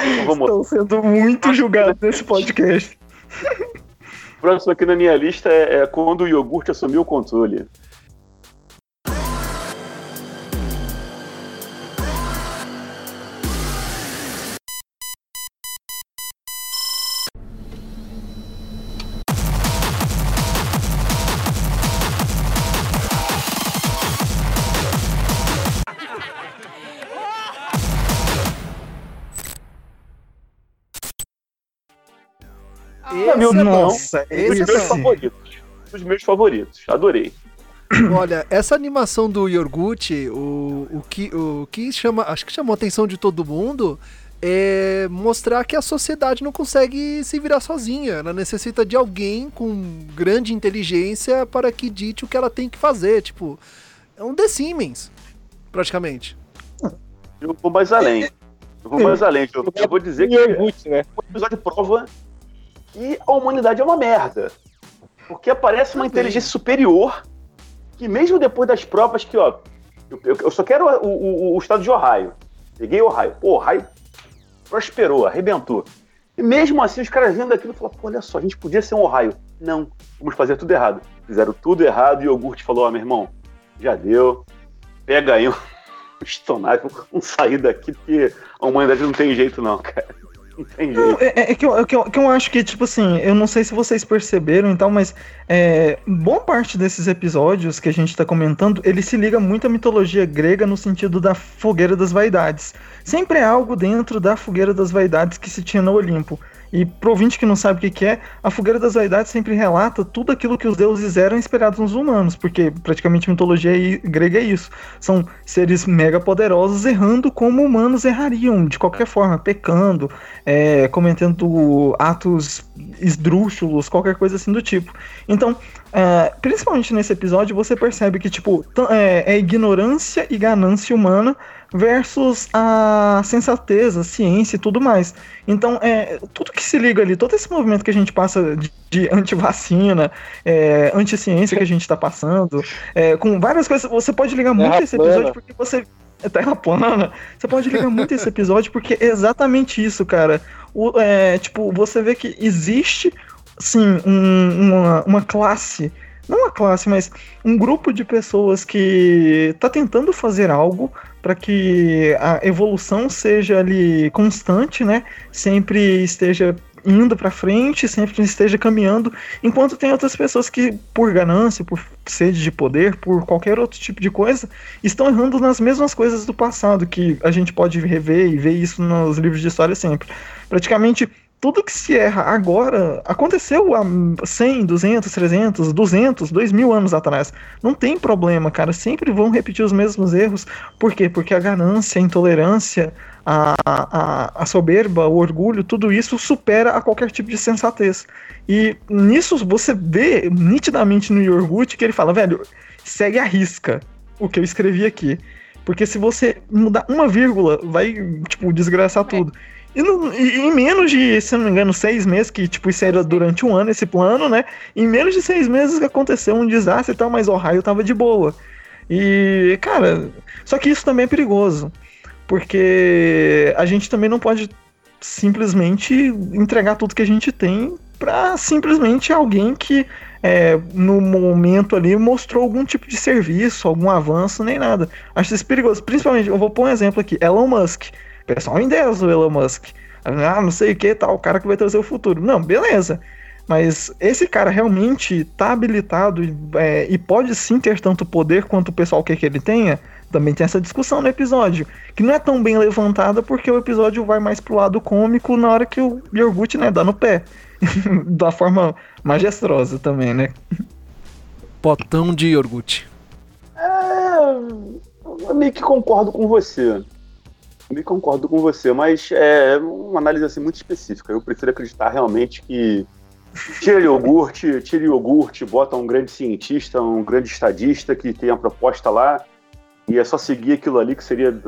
Então. Estão sendo muito julgados nesse podcast. O próximo aqui na minha lista é, é quando o iogurte assumiu o controle. Meu é. Nossa, Um Esse dos é meus bom. favoritos. Um dos meus favoritos. Adorei. Olha, essa animação do Yorgut, o, o, que, o que chama, acho que chamou a atenção de todo mundo é mostrar que a sociedade não consegue se virar sozinha. Ela necessita de alguém com grande inteligência para que dite o que ela tem que fazer. Tipo, é um The Siemens, praticamente. Eu vou mais além. Eu vou mais além. Eu, eu vou dizer que iogurte, né? o episódio prova que a humanidade é uma merda. Porque aparece uma inteligência superior que mesmo depois das provas que, ó, eu, eu- só quero o, o- o estado de Ohio. Peguei Ohio. Pô, Ohio prosperou, arrebentou. E mesmo assim os caras vendo aquilo falaram, pô, olha só, a gente podia ser um Ohio. Não, vamos fazer tudo errado. Fizeram tudo errado e o iogurte falou, ó, meu irmão, já deu. Pega aí um [laughs] estonagem, vamos sair daqui porque a humanidade não tem jeito não, cara. Não. Não, é, é que, eu, é que eu- que eu acho que, tipo assim, eu não sei se vocês perceberam e tal, mas é, boa parte desses episódios que a gente tá comentando, ele se liga muito à mitologia grega no sentido da fogueira das vaidades. Sempre é algo dentro da fogueira das vaidades que se tinha no Olimpo. E pro ouvinte que não sabe o que, que é, a fogueira das vaidades sempre relata tudo aquilo que os deuses eram esperados nos humanos, porque praticamente mitologia grega é isso. São seres mega poderosos errando como humanos errariam, de qualquer forma, pecando, é, cometendo atos esdrúxulos, qualquer coisa assim do tipo. Então, é, principalmente nesse episódio, você percebe que, tipo, é, é, ignorância e ganância humana versus a sensatez, a ciência e tudo mais. Então, é, tudo que se liga ali, todo esse movimento que a gente passa de, de anti-vacina, é, anti-ciência que a gente está passando, é, com várias coisas, você pode ligar muito esse episódio porque você. É terra plana. Você pode ligar muito esse episódio porque é exatamente isso, cara. O, é, tipo, você vê que existe sim, um, uma, uma classe, não uma classe, mas um grupo de pessoas que está tentando fazer algo para que a evolução seja ali constante, né? Sempre esteja indo para frente, sempre esteja caminhando, enquanto tem outras pessoas que, por ganância, por sede de poder, por qualquer outro tipo de coisa, estão errando nas mesmas coisas do passado, que a gente pode rever e ver isso nos livros de história sempre. Praticamente tudo que se erra agora aconteceu há 100, 200, 300, 200, 2000 anos atrás. Não tem problema, cara. Sempre vão repetir os mesmos erros. Por quê? Porque a ganância, a intolerância, a, a, a soberba, o orgulho, tudo isso supera a qualquer tipo de sensatez. E nisso você vê nitidamente no Yorgut que ele fala, velho, segue a risca o que eu escrevi aqui. Porque se você mudar uma vírgula, vai, tipo, desgraçar é. tudo. E, em menos de, se não me engano, seis meses, que tipo, isso era durante um ano esse plano, né? Em menos de seis meses aconteceu um desastre e tal, mas o raio tava de boa. E, cara, só que isso também é perigoso. Porque a gente também não pode simplesmente entregar tudo que a gente tem para simplesmente alguém que é, no momento ali mostrou algum tipo de serviço, algum avanço, nem nada. Acho isso perigoso. Principalmente, eu vou pôr um exemplo aqui: Elon Musk pessoal endeusa o Elon Musk. Ah, não sei o que, tal, o cara que vai trazer o futuro. Não, beleza. Mas esse cara realmente tá habilitado é, e pode sim ter tanto poder quanto o pessoal quer que ele tenha. Também tem essa discussão no episódio, que não é tão bem levantada porque o episódio vai mais pro lado cômico na hora que o Yorgut, né, dá no pé. [laughs] da forma majestosa também, né? Potão de Yorgut. É, eu meio que concordo com você. Me concordo com você, mas é uma análise assim muito específica. Eu prefiro acreditar realmente que tira iogurte, tira iogurte, bota um grande cientista, um grande estadista que tem a proposta lá e é só seguir aquilo ali que seria,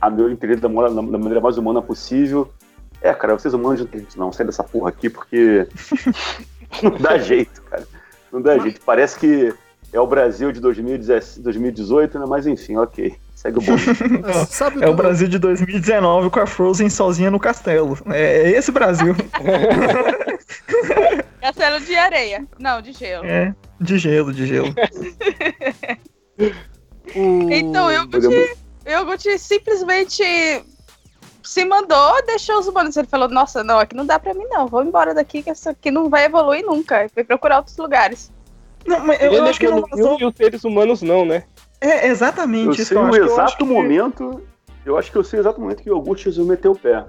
a meu entender, da, da maneira mais humana possível. É, cara, vocês humanos não tem não, sai dessa porra aqui porque [laughs] não dá jeito, cara. Não dá jeito. Parece que é o Brasil de 2018, né? Mas enfim, ok. Segue o [laughs] é, é o Brasil de 2019 com a Frozen sozinha no castelo. É, é esse Brasil. [laughs] castelo de areia. Não, de gelo. É, de gelo, de gelo. [laughs] então, eu Yogut simplesmente se mandou, deixou os humanos. Ele falou: Nossa, não, aqui não dá pra mim, não. Vou embora daqui, que isso aqui não vai evoluir nunca. Foi procurar outros lugares. Não, mas eu, eu acho que não. E os seres humanos não, né? É exatamente eu isso. Sei o exato momento, que... eu acho que eu sei o exato momento que o Augusto resolveu meter o pé.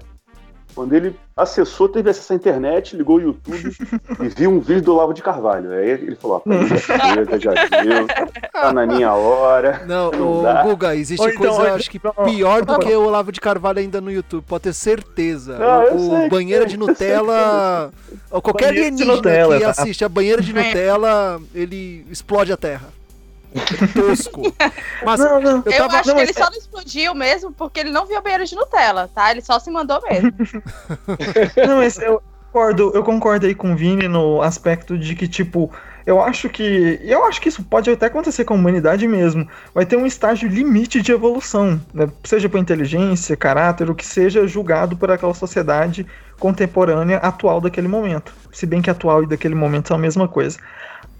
Quando ele acessou, teve acesso à internet, ligou o YouTube [laughs] e viu um vídeo do Olavo de Carvalho. Aí ele falou: ó, chega, já viu, tá na minha hora. Não, não o Guga, existe então, coisa, acho que pior do que o Olavo de Carvalho ainda no YouTube, pode ter certeza. Não, o, o banheira de Nutella, ou qualquer alienígena Nutella, que assiste a banheira de Nutella, ele explode a Terra tosco. [laughs] Mas não, não. Eu, eu tava... acho não, que ele é... só não explodiu mesmo porque ele não viu a banheira de Nutella, tá? Ele só se mandou mesmo. [laughs] não, mas eu concordo, eu concordo aí com o Vini no aspecto de que, tipo, eu acho que. Eu acho que isso pode até acontecer com a humanidade mesmo. Vai ter um estágio limite de evolução, né? seja por inteligência, caráter, o que seja julgado por aquela sociedade contemporânea atual daquele momento. Se bem que atual e daquele momento são a mesma coisa.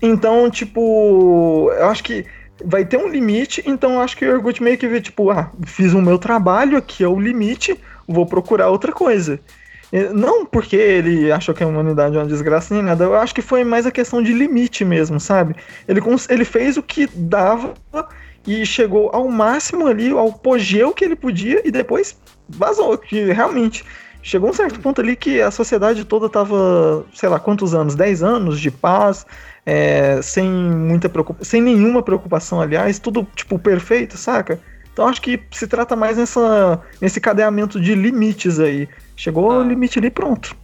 Então, tipo, eu acho que vai ter um limite, então eu acho que o Yorgut meio que vê, tipo, ah, fiz o meu trabalho, aqui é o limite, vou procurar outra coisa. Não porque ele achou que a humanidade é uma desgraça nem nada, eu acho que foi mais a questão de limite mesmo, sabe? Ele, ele fez o que dava e chegou ao máximo ali, ao apogeu que ele podia e depois vazou, que realmente chegou um certo ponto ali que a sociedade toda tava, sei lá, quantos anos? 10 anos de paz, é, sem muita preocupação, sem nenhuma preocupação, aliás, tudo tipo perfeito, saca? Então acho que se trata mais nessa, nesse cadeamento de limites aí. Chegou ah. o limite ali pronto.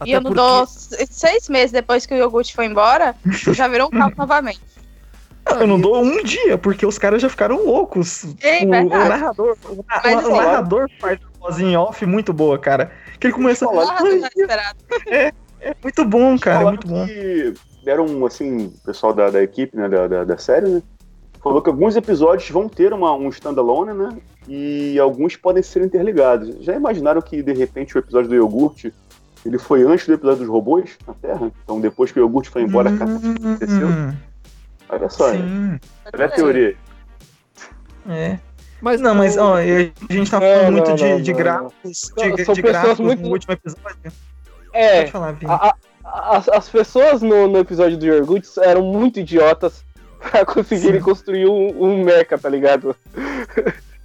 Até e eu porque... dou seis meses depois que o iogurte foi embora, [laughs] já virou um caos novamente. Eu não dou um dia, porque os caras já ficaram loucos. É, o, o, narrador, o, o, o narrador faz uma voz em off muito boa, cara. Que ele começa a falar. É, é muito bom, cara, é muito bom. Que deram, assim, o pessoal da, da equipe, né, da, da, da, série, né? Falou que alguns episódios vão ter uma, um standalone, né? E alguns podem ser interligados. Já imaginaram que, de repente, o episódio do iogurte ele foi antes do episódio dos robôs na Terra? Então, depois que o iogurte foi embora, a catástrofe aconteceu? Olha só, hein? Olha a teoria. É. Mas não, mas ó, a gente tá falando não, muito não, de, não, de gráficos, de, de gráficos muito... no último episódio. É, falar, a, a, as, as pessoas no, no episódio do Yorguts eram muito idiotas [laughs] pra conseguirem Sim. construir um, um mecha, tá ligado?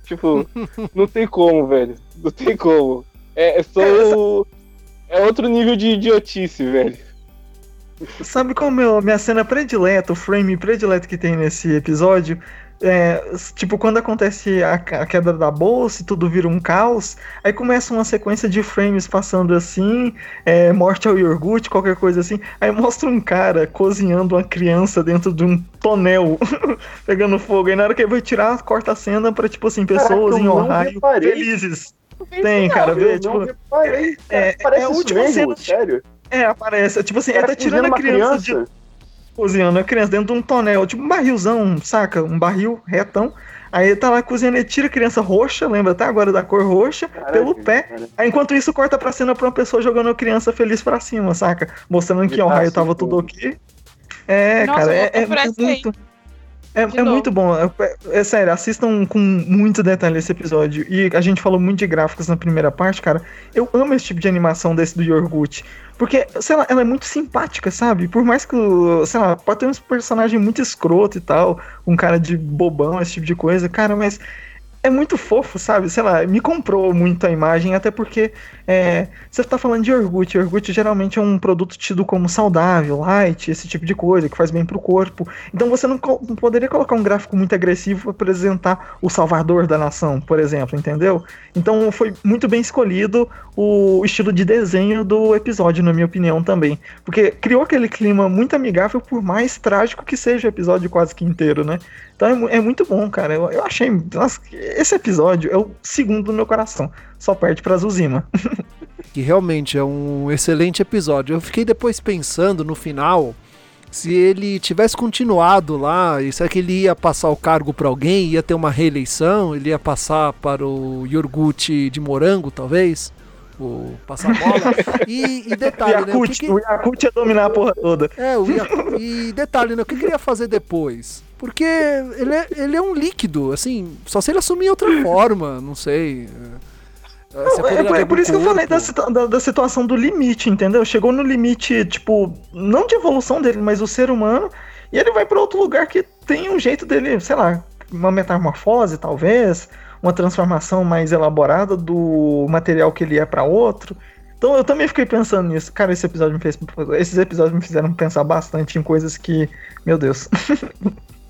Tipo, não tem como, velho. Não tem como. É, é só. É outro nível de idiotice, velho. Sabe qual é minha cena predileta, o frame predileto que tem nesse episódio? É, tipo, quando acontece a, a, queda da bolsa e tudo vira um caos, aí começa uma sequência de frames passando assim, é, morte ao iogurte, qualquer coisa assim. Aí mostra um cara cozinhando uma criança dentro de um tonel, [laughs] pegando fogo. Aí na hora que ele vai tirar, corta a cena pra, tipo assim, pessoas Caraca, em Ohio felizes. Tem, cara, vê, tipo. É, é, é a última mesmo, cena. Sério? É, aparece. Tipo assim, ela tá tirando a criança, criança. De cozinhando a criança dentro de um tonel, tipo um barrilzão, saca? Um barril retão. Aí ele tá lá cozinhando, ele tira a criança roxa, lembra até agora da cor roxa, Caraca, pelo pé. Aí enquanto isso corta pra cena pra uma pessoa jogando a criança feliz pra cima, saca? Mostrando que o raio tava tudo ok. É, Nossa, cara, é, é, é muito. É, é muito bom. É, é, sério, assistam com muito detalhe esse episódio. E a gente falou muito de gráficos na primeira parte, cara. Eu amo esse tipo de animação desse do Yorgut. Porque, sei lá, ela é muito simpática, sabe? Por mais que, sei lá, pode ter uns personagens muito escroto e tal, um cara de bobão, esse tipo de coisa, cara, mas é muito fofo, sabe? Sei lá, me comprou muito a imagem, até porque é, você está falando de iogurte. Iogurte geralmente é um produto tido como saudável, light, esse tipo de coisa, que faz bem pro corpo. Então você não, não poderia colocar um gráfico muito agressivo para apresentar o salvador da nação, por exemplo, entendeu? Então foi muito bem escolhido o estilo de desenho do episódio, na minha opinião, também. Porque criou aquele clima muito amigável, por mais trágico que seja o episódio quase que inteiro, né? Então é, é muito bom, cara. Eu, eu achei. Nossa, esse episódio é o segundo do meu coração. Só perde pra Zuzima. [laughs] que realmente é um excelente episódio. Eu fiquei depois pensando no final se ele tivesse continuado lá, e será que ele ia passar o cargo para alguém, ia ter uma reeleição, ele ia passar para o iogurte de morango, talvez? O passar bola. [laughs] E, e detalhe, Yakult, né? O, que que... o Yakult ia dominar a porra toda. É, o Yakult, e detalhe, né? O que, que ele ia fazer depois? Porque ele é, ele é um líquido, assim, só se ele assumir outra [laughs] forma, não sei. É, não, é, por, é por isso que eu falei da, da, da, situação do limite, entendeu? Chegou no limite, tipo, não de evolução dele, mas o ser humano, e ele vai para outro lugar que tem um jeito dele, sei lá, uma metamorfose, talvez, uma transformação mais elaborada do material que ele é para outro. Então eu também fiquei pensando nisso. Cara, esse episódio me fez. Esses episódios me fizeram pensar bastante em coisas que. Meu Deus. [laughs]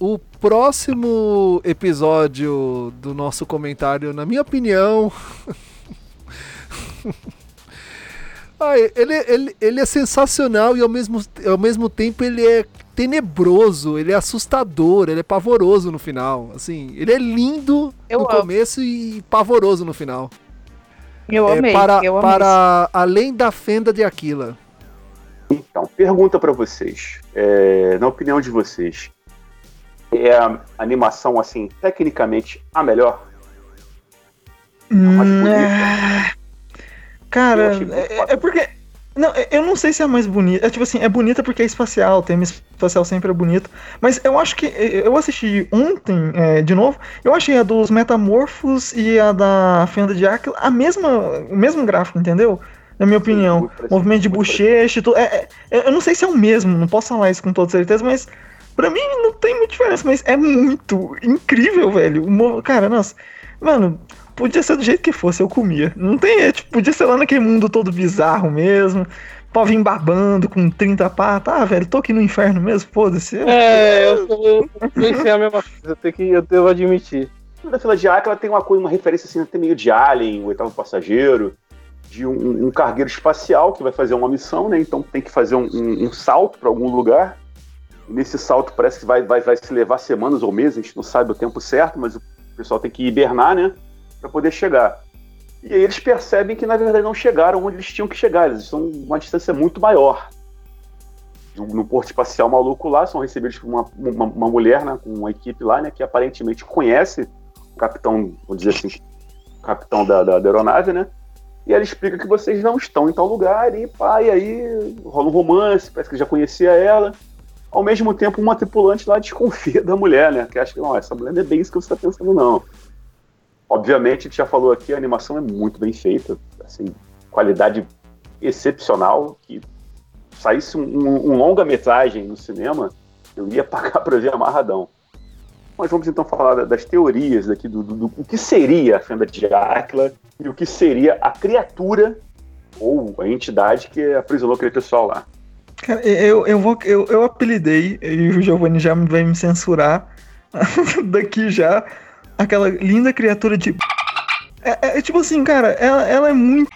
O próximo episódio do nosso comentário, na minha opinião. [laughs] Ai, ele, ele, ele é sensacional e ao mesmo, ao mesmo tempo ele é tenebroso, ele é assustador, ele é pavoroso no final. Assim, ele é lindo eu no amo. começo e pavoroso no final. Eu é, amei. Para, eu amei para além da fenda de Aquila. Então, pergunta para vocês, é, na opinião de vocês, é a animação, assim, tecnicamente a melhor? Hum, é... Cara, é, é, porque. Não, eu não sei se é a mais bonita. É tipo assim, é bonita porque é espacial, o tema espacial sempre é bonito. Mas eu acho que. Eu assisti ontem, é, de novo, eu achei a dos Metamorfos e a da Fenda de Aquila a mesma, o mesmo gráfico, entendeu? na minha opinião. movimento de bochecha, tudo. É, é, eu não sei se é o mesmo, não posso falar isso com toda certeza, mas pra mim não tem muita diferença, mas é muito incrível, velho. Cara, nossa. Mano, podia ser do jeito que fosse, eu comia. Não tem, é, tipo, podia ser lá naquele mundo todo bizarro mesmo. Vir babando com 30 patas. Ah, velho, tô aqui no inferno mesmo, foda-se. É, eu, eu, eu pensei a mesma coisa, eu tenho que eu devo admitir. Da fila de Arca, ela tem uma coisa, uma referência assim, até meio de Alien, o oitavo passageiro, de um, um, cargueiro espacial que vai fazer uma missão, né? Então tem que fazer um, um, um salto para algum lugar. Nesse salto parece que vai, vai, vai se levar semanas ou meses, a gente não sabe o tempo certo, mas o pessoal tem que hibernar, né? Para poder chegar. E aí eles percebem que na verdade não chegaram onde eles tinham que chegar, eles estão uma distância muito maior. No porto espacial maluco lá, são recebidos por uma, uma, uma mulher, né, com uma equipe lá, né, que aparentemente conhece o capitão, vou dizer assim, o capitão da, da, da aeronave, né? E ela explica que vocês não estão em tal lugar, e pá, e aí rola um romance, parece que já conhecia ela. Ao mesmo tempo, uma tripulante lá desconfia [laughs] da mulher, né? Que acha que, não, essa mulher não é bem isso que você está pensando, não. Obviamente, a gente já falou aqui, a animação é muito bem feita, assim, qualidade excepcional, que saísse um, um, longa-metragem no cinema, eu ia [laughs] pagar para ver amarradão. Mas vamos então falar das teorias aqui do, do, do, do que seria a fenda de Áquila e o que seria a criatura ou a entidade que aprisionou aquele pessoal lá. Cara, eu, eu, vou, eu, eu apelidei, e o Giovanni já vai me censurar [laughs] daqui já, aquela linda criatura de. É, é, é, tipo assim, cara, ela, ela é muito.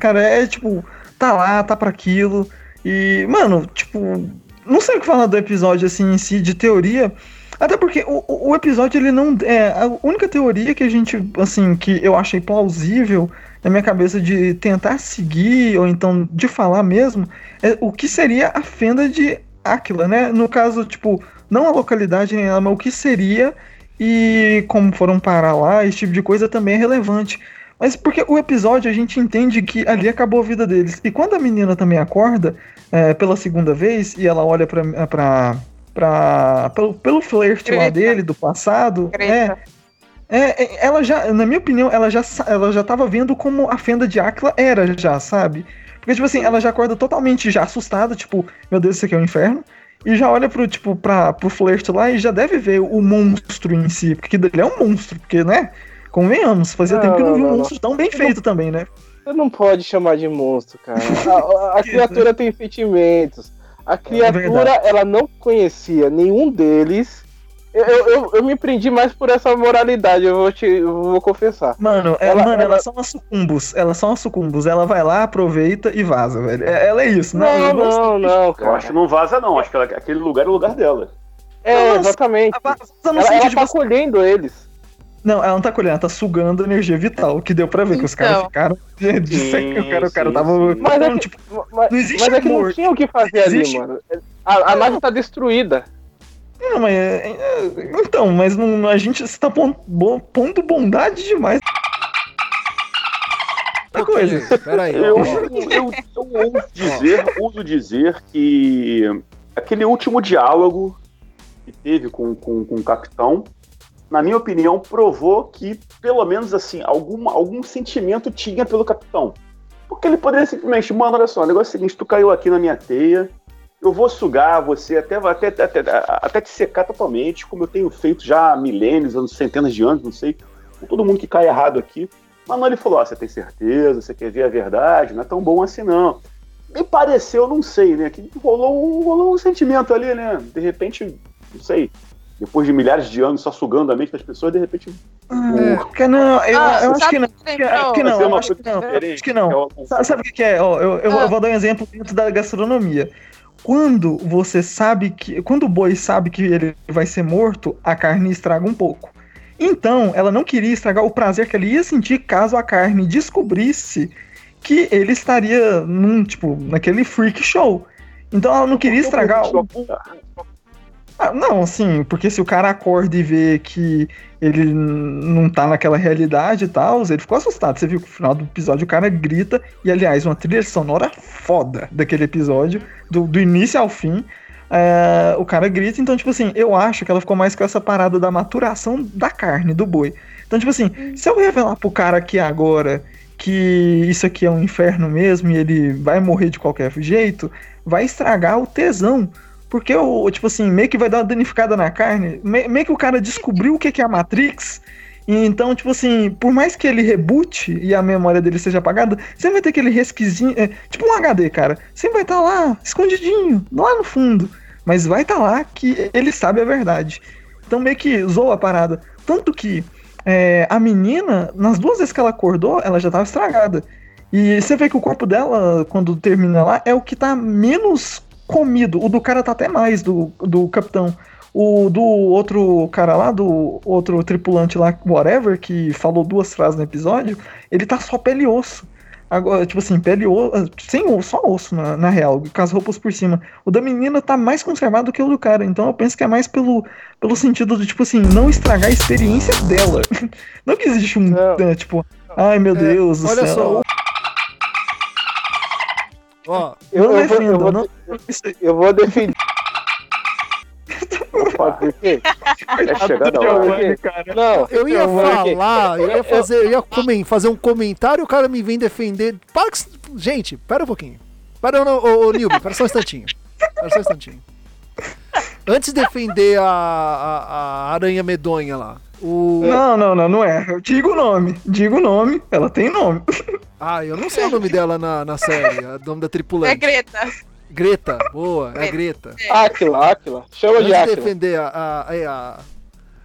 Cara, é tipo, tá lá, tá para aquilo. E, mano, tipo, não sei o que falar do episódio assim em si, de teoria. Até porque o, o episódio ele não. É, a única teoria que a gente, assim, que eu achei plausível na minha cabeça de tentar seguir, ou então de falar mesmo, é o que seria a fenda de Aquila, né? No caso, tipo, não a localidade nem ela, mas o que seria e como foram parar lá, esse tipo de coisa também é relevante. Mas porque o episódio a gente entende que ali acabou a vida deles. E quando a menina também acorda é, pela segunda vez e ela olha pra. pra, pra pelo, pelo flerte lá dele, do passado. É, é, é, ela já, na minha opinião, ela já, ela já tava vendo como a fenda de Aquila era já, sabe? Porque, tipo assim, ela já acorda totalmente já assustada, tipo, meu Deus, isso aqui é o um inferno e já olha pro, tipo, pra, pro Flirt lá e já deve ver o monstro em si, porque ele é um monstro, porque, né? Convenhamos, fazia não, tempo que não vi um monstro tão bem feito não, também, né? Você não pode chamar de monstro, cara. [laughs] A, a, a criatura tem sentimentos. A é criatura, é ela não conhecia nenhum deles eu, eu, eu, me prendi mais por essa moralidade, eu vou te eu vou confessar. Mano, ela, mano, ela... elas são as sucumbos. Elas são as sucumbos. Ela vai lá, aproveita e vaza, velho. É, ela é isso, né? Não, não, não, cara. Eu acho que não vaza, não. Acho que ela, aquele lugar é o lugar dela. É, não, exatamente. Ela, ela, ela tá você... colhendo eles. Não, ela não tá colhendo, ela tá sugando energia vital, que deu pra ver então. que os caras então. ficaram. [laughs] Sim, o cara, o cara tava. Mas, é que, tipo, mas, não existe mas é que não tinha o que fazer existe... ali, mano. A, a nave tá destruída. Não, mas. É, é, então, mas não, a gente está pondo, pondo bondade demais. Okay, coisa. Peraí. Eu, eu, eu, eu ouso dizer, ouso dizer que aquele último diálogo que teve com, com, com o capitão, na minha opinião, provou que, pelo menos assim, algum, algum sentimento tinha pelo capitão. Porque ele poderia simplesmente, mano, olha só, o negócio é o seguinte, tu caiu aqui na minha teia, eu vou sugar você até, até, até, até te secar totalmente, como eu tenho feito já há milênios, anos, centenas de anos, não sei, com todo mundo que cai errado aqui. Mas não, ele falou: oh, você tem certeza, você quer ver a verdade, não é tão bom assim não. Me pareceu, não sei, né? Que rolou, rolou um sentimento ali, né? De repente, não sei, depois de milhares de anos só sugando a mente das pessoas, de repente. É, não, eu, ah, eu acho que não. Acho que não, acho que não. Acho que não. Sabe o que é? Ó, eu, eu, ah. eu vou dar um exemplo dentro da gastronomia quando você sabe que. Quando o boi sabe que ele vai ser morto, a carne estraga um pouco. Então, ela não queria estragar o prazer que ele ia sentir caso a carne descobrisse que ele estaria num, tipo, naquele freak show. Então ela não queria estragar o, ah, não, assim, porque se o cara acorda e vê que ele não tá naquela realidade e tal, ele ficou assustado. Você viu que no final do episódio o cara grita, e aliás, uma trilha sonora foda daquele episódio, do, do início ao fim. É, o cara grita, então, tipo assim, eu acho que ela ficou mais com essa parada da maturação da carne, do boi. Então, tipo assim, se eu revelar pro cara aqui agora que isso aqui é um inferno mesmo e ele vai morrer de qualquer jeito, vai estragar o tesão. Porque, o, tipo assim, meio que vai dar uma danificada na carne. meio que o cara descobriu o que é a Matrix. E então, tipo assim, por mais que ele reboote e a memória dele seja apagada, sempre vai ter aquele resquisinho. É, tipo um HD, cara. Sempre vai estar tá lá, escondidinho, lá no fundo. Mas vai estar tá lá que ele sabe a verdade. Então meio que zoa a parada. Tanto que é, a menina, nas duas vezes que ela acordou, ela já tava estragada. E você vê que o corpo dela, quando termina lá, é o que tá menos comido. O do cara tá até mais, do, do capitão. O do outro cara lá, do outro tripulante lá, whatever, que falou duas frases no episódio, ele tá só pele e osso. Agora, tipo assim, pele osso, sem osso, só osso na, na real, com as roupas por cima. O da menina tá mais conservado que o do cara, então eu penso que é mais pelo, pelo sentido de, tipo assim, não estragar a experiência dela. [laughs] Não que existe um, né, tipo, ai meu é, Deus do olha céu. Só. Ó, eu, não eu, defendo, vou, eu, vou, eu vou defender. Pode É chegada a hora. Não, eu ia falar, eu ia fazer, eu ia fazer um comentário e o cara me vem defender. Para que... Gente, pera um pouquinho. Para, ô, ô, ô Nilby, pera só um instantinho. Pera só um instantinho. Antes de defender a, a, a aranha medonha lá. O... Não, não, não, não é. Eu digo o nome. Digo o nome. Ela tem nome. Ah, eu não sei o nome dela na, na série. O nome da tripulante. É Greta. Greta, boa, é a Greta. Aquila, Aquila. Chama Antes de Aquila. defender a, a, a,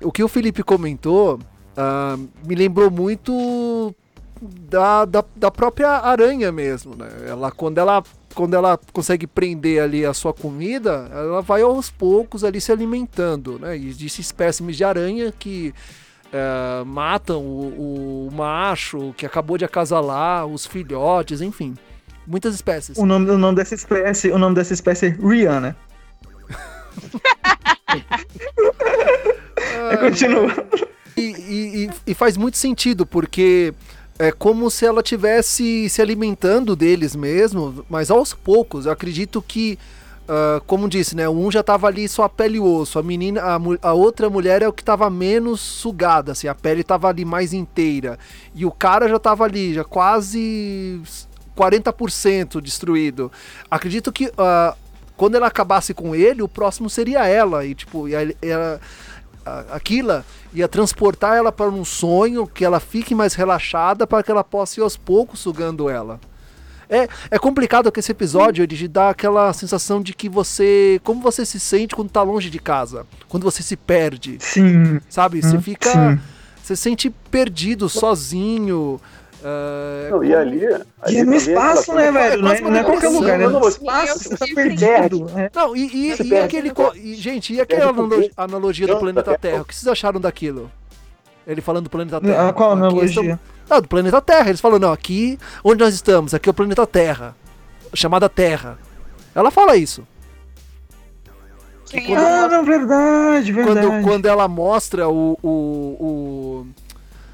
O que o Felipe comentou uh, me lembrou muito da, da, da, própria aranha mesmo, né? Ela, quando ela quando ela consegue prender ali a sua comida, ela vai aos poucos ali se alimentando, né? E existe espécimes de aranha que uh, matam o, o macho que acabou de acasalar, os filhotes, enfim. Muitas espécies. O nome, o nome dessa espécie, o nome dessa espécie é Rihanna. [laughs] [laughs] é, continua. E, e, e, faz muito sentido, porque é como se ela tivesse se alimentando deles mesmo, mas aos poucos. Eu acredito que, uh, como disse, né? Um já tava ali só a pele e osso, a menina, a, a outra mulher é o que tava menos sugada, assim, a pele tava ali mais inteira. E o cara já tava ali, já quase 40% destruído. Acredito que uh, quando ela acabasse com ele, o próximo seria ela. E tipo, ela, aquilo ia transportar ela para um sonho, que ela fique mais relaxada para que ela possa ir aos poucos sugando ela. É, é complicado que esse episódio ele dá aquela sensação de que você. Como você se sente quando tá longe de casa? Quando você se perde. Sim. Sabe? Você fica. Sim. Você se sente perdido, sozinho. Uh, não, e ali, ali e é no espaço, né, velho? Não é, não é qualquer lugar, né? No espaço, você tá perdido. Né? Não, e, e, e aquele. E, gente, e aquela analogia do planeta Terra? O que vocês acharam daquilo? Ele falando do planeta Terra. Ah, qual analogia? Não, do planeta Terra. Eles falam, não, aqui onde nós estamos, aqui é o planeta Terra. Chamada Terra. Ela fala isso. Sim, ah, não, verdade, verdade. Quando, quando ela mostra o, o, o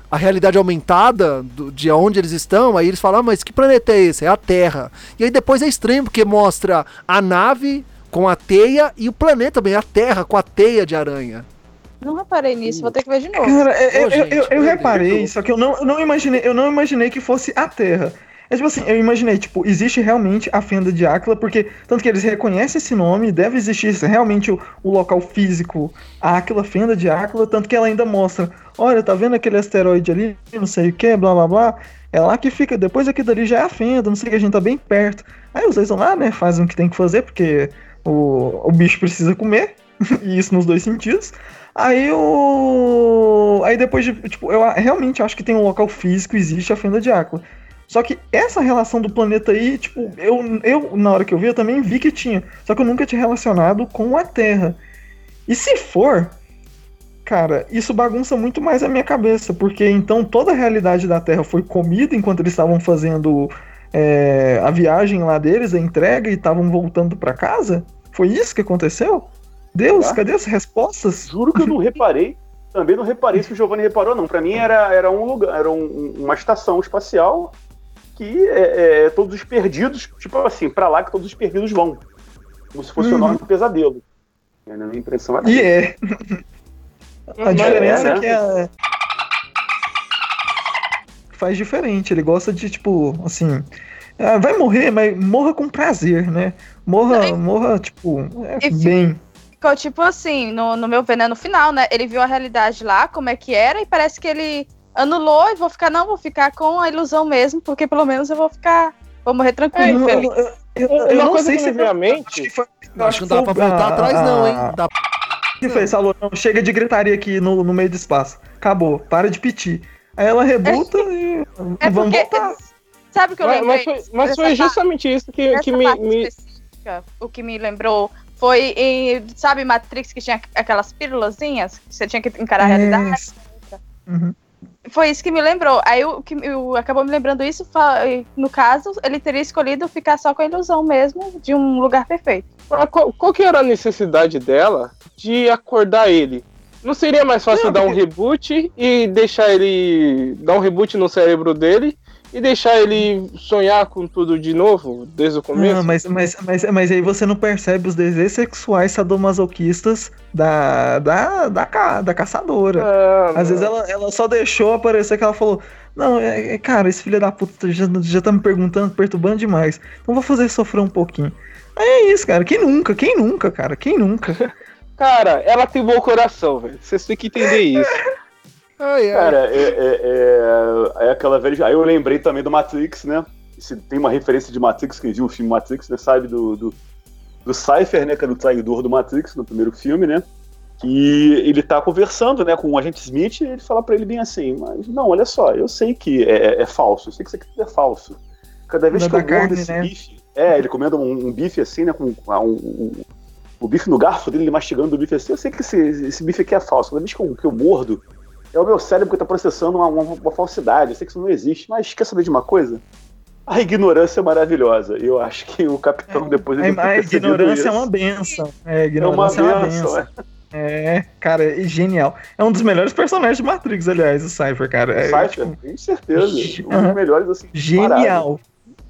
a realidade aumentada do, de onde eles estão, aí eles falam, ah, mas que planeta é esse? É a Terra. E aí depois é estranho, porque mostra a nave com a teia e o planeta também, a Terra com a teia de aranha. Não reparei nisso, vou ter que ver de novo. Cara, eu, eu, gente, eu, eu reparei, só que eu não, eu não imaginei, eu não imaginei que fosse a Terra. É tipo assim, eu imaginei, tipo, existe realmente a fenda de Áquila, porque tanto que eles reconhecem esse nome, deve existir realmente o, o local físico, Áquila, fenda de Áquila, tanto que ela ainda mostra, olha, tá vendo aquele asteroide ali, não sei o que, blá blá blá, é lá que fica, depois aqui dali já é a fenda, não sei o que, a gente tá bem perto. Aí os dois vão lá, né, fazem o que tem que fazer, porque o, o bicho precisa comer, [laughs] e isso nos dois sentidos. Aí o. Aí depois de. Tipo, eu realmente acho que tem um local físico, existe a fenda de Áquila. Só que essa relação do planeta aí, tipo, eu, eu na hora que eu vi, eu também vi que tinha. Só que eu nunca tinha relacionado com a Terra. E se for, cara, isso bagunça muito mais a minha cabeça, porque então toda a realidade da Terra foi comida enquanto eles estavam fazendo é, a viagem lá deles, a entrega, e estavam voltando para casa? Foi isso que aconteceu? Deus, ah, cadê as respostas? Juro que eu não [laughs] reparei. Também não reparei se o Giovanni reparou, não. Para mim era, era um lugar, era um, uma estação espacial que é, é, todos os perdidos, tipo assim, para lá que todos os perdidos vão. Como se fosse uhum. o nome do pesadelo. É, a minha impressão era. E é. [laughs] a diferença é, né? é que a. faz diferente. Ele gosta de, tipo, assim. ah, vai morrer, mas morra com prazer, né? Morra, morra, tipo, é, bem. Ficou tipo assim, no, no meu veneno final, né? Ele viu a realidade lá, como é que era, e parece que ele anulou e vou ficar, não, vou ficar com a ilusão mesmo, porque pelo menos eu vou ficar. Vou morrer Eu, tranquilo, eu, feliz. eu- eu- eu Uma não sei se à acho Eu acho que não dá pra voltar a- atrás, não, hein? a- Dá que fez? Falou, não, chega de gritaria aqui no, no meio do espaço. Acabou, para de pedir. Aí ela rebuta e É vamos porque. voltar. Sabe o que eu Mas, lembrei? mas foi, mas foi parte? justamente isso que, que me, parte me- específica, o que me lembrou foi em, sabe, Matrix que tinha aquelas pílulazinhas que você tinha que encarar a realidade? Uhum. Foi isso que me lembrou. Aí o que eu, acabou me lembrando isso, fa- no caso, ele teria escolhido ficar só com a ilusão mesmo de um lugar perfeito. Qual, qual que era a necessidade dela de acordar ele? Não seria mais fácil Não, dar um reboot e deixar ele. dar um reboot no cérebro dele e deixar ele sonhar com tudo de novo, desde o começo? Não, mas, mas, mas, mas aí você não percebe os desejos sexuais sadomasoquistas da, da, da, ca- da caçadora. Ah, Às vezes ela, ela só deixou aparecer que ela falou: Não, é, é, cara, esse filho da puta já, já tá me perguntando, perturbando demais. Então vou fazer sofrer um pouquinho. Aí é isso, cara. Quem nunca? Quem nunca, cara? Quem nunca? [laughs] Cara, ela tem bom coração, velho. Vocês têm que entender isso. [laughs] Ai, ai. Cara, é, é, é, é aquela velha. Aí eu lembrei também do Matrix, né? Se tem uma referência de Matrix, quem viu o filme Matrix, né? Sabe do, do, do Cypher, né? Que era o traidor do Matrix no primeiro filme, né? Que ele tá conversando, né, com o agente Smith e ele fala pra ele bem assim: Mas não, olha só, eu sei que é, é- é falso, eu sei que isso aqui é falso. Cada vez que eu mordo esse né? bife. É, ele comendo um, um bife assim, né? Com um, um- o bife no garfo dele, ele mastigando o bife assim. Eu sei que esse, esse bife aqui é falso. Cada vez que eu, que eu mordo, é o meu cérebro que tá processando uma, uma, uma falsidade. Eu sei que isso não existe. Mas quer saber de uma coisa? A ignorância é maravilhosa. E eu acho que o capitão, depois de A, ter a ignorância é isso, uma benção. É, é ignorância é uma benção. benção. É, cara, é genial. É um dos melhores personagens de Matrix, aliás, o Cypher, cara. É, Cypher, tipo, com certeza. Um dos melhores, assim. Genial.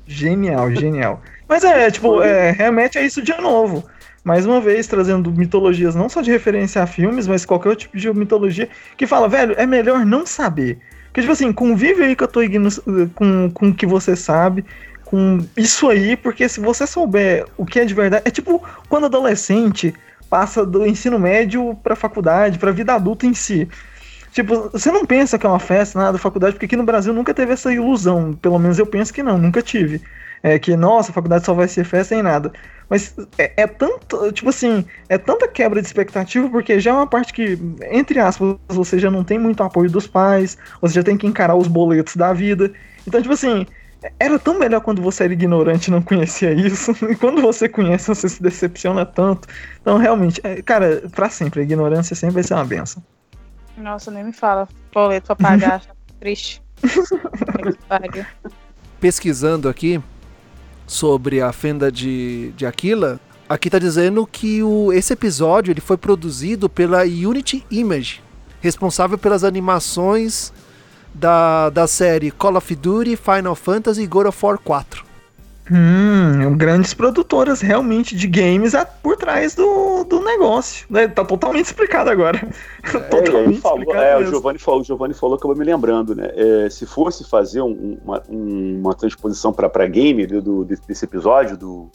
Genial, genial. Mas é, tipo, é, remete a isso de novo. Mais uma vez, trazendo mitologias não só de referência a filmes, mas qualquer outro tipo de mitologia que fala, velho, é melhor não saber. Porque, tipo assim, convive aí com a tua igno- com, com o que você sabe, com isso aí, porque se você souber o que é de verdade. É tipo quando adolescente passa do ensino médio pra faculdade, pra vida adulta em si. Tipo, você não pensa que é uma festa, nada, faculdade, porque aqui no Brasil nunca teve essa ilusão. Pelo menos eu penso que não, nunca tive. É que, nossa, a faculdade só vai ser festa nem nada. Mas é, é tanto, tipo assim, é tanta quebra de expectativa, porque já é uma parte que, entre aspas, você já não tem muito apoio dos pais, você já tem que encarar os boletos da vida. Então, tipo assim, era tão melhor quando você era ignorante e não conhecia isso. [laughs] E quando você conhece, você se decepciona tanto. Então, realmente, é, cara, pra sempre, a ignorância sempre vai ser uma benção. Nossa, nem me fala. Boleto pra pagar, [laughs] triste. Pesquisando aqui sobre a fenda de, de Aquila, aqui tá dizendo que o, esse episódio ele foi produzido pela Unity Image, responsável pelas animações da, da série Call of Duty, Final Fantasy e God of War 4. Hum, grandes produtoras realmente de games por trás do, do negócio. Né? Tá totalmente explicado agora. [laughs] É, totalmente falou, explicado é, o. Giovanni falou, o Giovanni falou, acabou me lembrando, né? É, se fosse fazer um- uma, um- uma transposição para game do, do- desse episódio do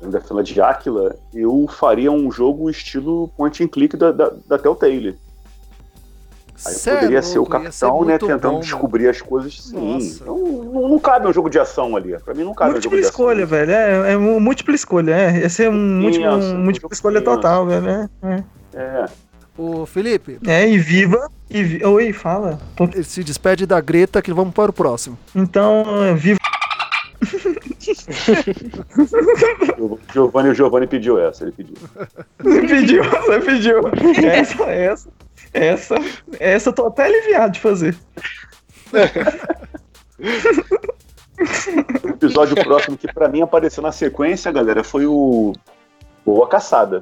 da fila de Áquila, eu faria um jogo estilo point and click da, da, da Telltale. Aí Cê é poderia ser o ia ser capitão, né, tentando bom, descobrir as coisas. Sim. Não, não cabe um jogo de ação ali. Pra mim não cabe um jogo Múltipla de escolha, ação. velho. É, é um múltipla escolha, é. Esse é um múltipla, um múltipla escolha total, velho. É, é. É. Ô Felipe, É, e viva. E vi... Oi, fala. Tô- se despede da Greta que vamos para o próximo. Então, é, viva. Giovanni, o Giovanni pediu essa, ele pediu. Você [laughs] pediu, você pediu. Essa, essa, essa, essa eu tô até aliviado de fazer. [laughs] O episódio próximo que pra mim apareceu na sequência, galera, foi o Boa Caçada.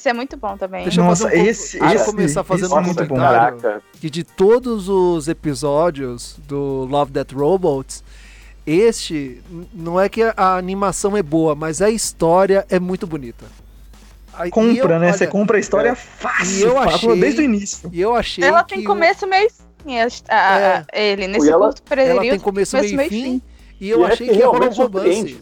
Esse é muito bom também. Deixa eu Nossa, fazer um, esse- eu esse- começar fazendo esse um é muito bom. Caraca. que de todos os episódios do Love Death Robots, este não é que a animação é boa, mas a história é muito bonita. A- Compra, eu- né? olha, Você compra a história é. fácil, E eu fácil, achei- desde o início. E eu achei Ela que tem o- começo, meio fim. a- a- É. Ele, nesse ela- curto período. ela tem começo, meio e fim, e eu E é achei que que ia rolar um realmente romance.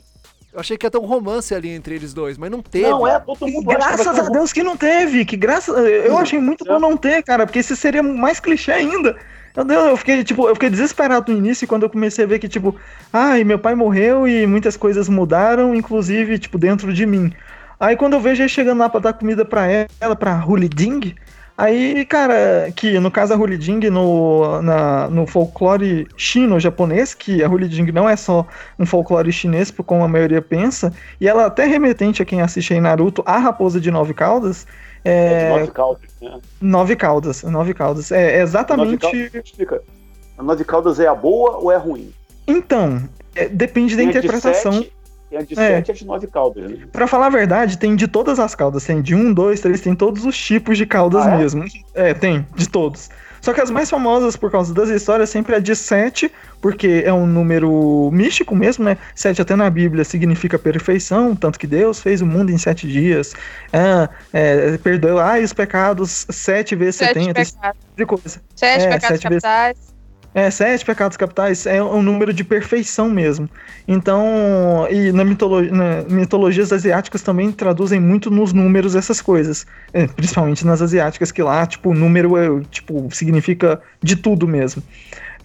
Eu achei que ia ter um romance ali entre eles dois, mas não teve. Não, é, todo mundo Graças a Deus que não teve, que graças eu achei muito bom não ter, cara, porque esse seria mais clichê ainda. Meu Deus, eu fiquei, tipo, eu fiquei desesperado no início quando eu comecei a ver que, tipo, ai, meu pai morreu e muitas coisas mudaram, inclusive, tipo, dentro de mim. Aí quando eu vejo ele chegando lá pra dar comida pra ela, pra Huli Ding, aí, cara, que no caso a Huli Ding no, na, no folclore chino-japonês, que a Huli Ding não é só um folclore chinês, como a maioria pensa, e ela é até remetente a quem assiste aí Naruto, a Raposa de Nove Caudas, É, é, de nove caudas, né? Nove Caudas, Nove Caudas, é Nove exatamente... caudas, explica. A nove caudas é a boa ou é a ruim? Então, é, depende da a de interpretação. sete, Tem a de É. 7 e a de 9 caudas. Né? Pra falar a verdade, tem de todas as caudas. Tem de um, dois, três, tem todos os tipos de caudas Ah, é? mesmo. É, tem, de todos. Só que as mais famosas por causa das histórias sempre é de sete, porque é um número místico mesmo, né? Sete até na Bíblia significa perfeição, tanto que Deus fez o mundo em sete dias. Ah, é, perdoai os pecados sete vezes Sete setenta, esse pecados. tipo de coisa. Sete É, pecados sete vezes- capitais. É, sete pecados capitais é um número de perfeição mesmo. Então, e na mitologia, mitologias asiáticas também traduzem muito nos números essas coisas. É, principalmente nas asiáticas, que lá, tipo, número é, tipo, significa de tudo mesmo.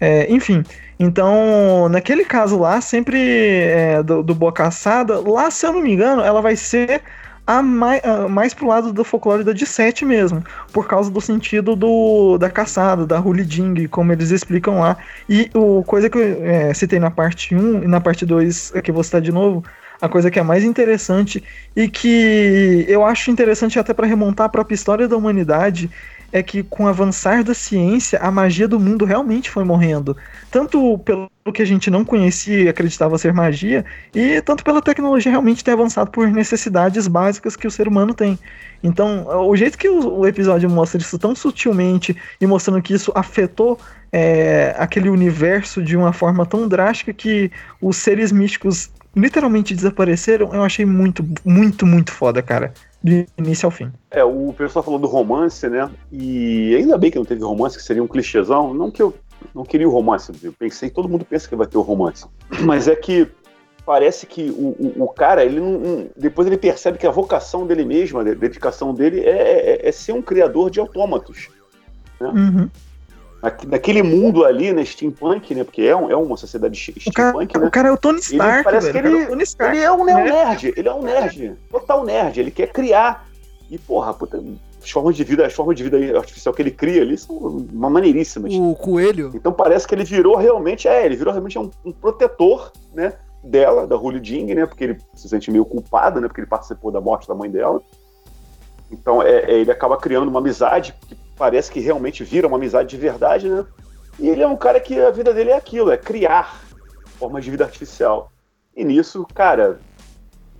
É, enfim, então, naquele caso lá, sempre é, do, do Boa Caçada, lá, se eu não me engano, ela vai ser a mais, a mais pro lado do folclore da de sete mesmo, por causa do sentido do, da caçada, da Huliding, como eles explicam lá. E o coisa que eu é, citei na parte 1 e na parte 2, que eu vou citar de novo, a coisa que é mais interessante e que eu acho interessante até para remontar a própria história da humanidade é que com o avançar da ciência, a magia do mundo realmente foi morrendo. Tanto pelo que a gente não conhecia e acreditava ser magia, e tanto pela tecnologia realmente ter avançado por necessidades básicas que o ser humano tem. Então, o jeito que o, episódio mostra isso tão sutilmente e mostrando que isso afetou é, aquele universo de uma forma tão drástica que os seres místicos literalmente desapareceram, eu achei muito, muito, muito foda, cara. De início ao fim. É, o pessoal falou do romance, né? E ainda bem que não teve romance, que seria um clichêzão. Não que eu não queria o romance, eu pensei, todo mundo pensa que vai ter o romance. Mas é que parece que o, o, o cara, ele não, não- depois ele percebe que a vocação dele mesmo, a dedicação dele é, é- é ser um criador de autômatos. Uhum. Naque- Naquele mundo ali, né, steampunk, né? Porque é, um- é uma sociedade ste- O, cara, steampunk, né? o cara é o Tony Stark, parece velho. que O cara ele- é o Tony Stark. Ele é um, né, nerd, ele é um nerd, total nerd, ele quer criar. E, porra, puta, as formas de vida, as formas de vida artificial que ele cria ali são uma maneiríssimas. O coelho, Então parece que ele virou realmente, é, ele virou realmente um, um protetor, né, dela, da Hully Ding, né, porque ele se sente meio culpado, né, porque ele participou da morte da mãe dela. Então é, é, ele acaba criando uma amizade que parece que realmente vira uma amizade de verdade, né? E ele é um cara que a vida dele é aquilo, é criar formas de vida artificial. E nisso, cara,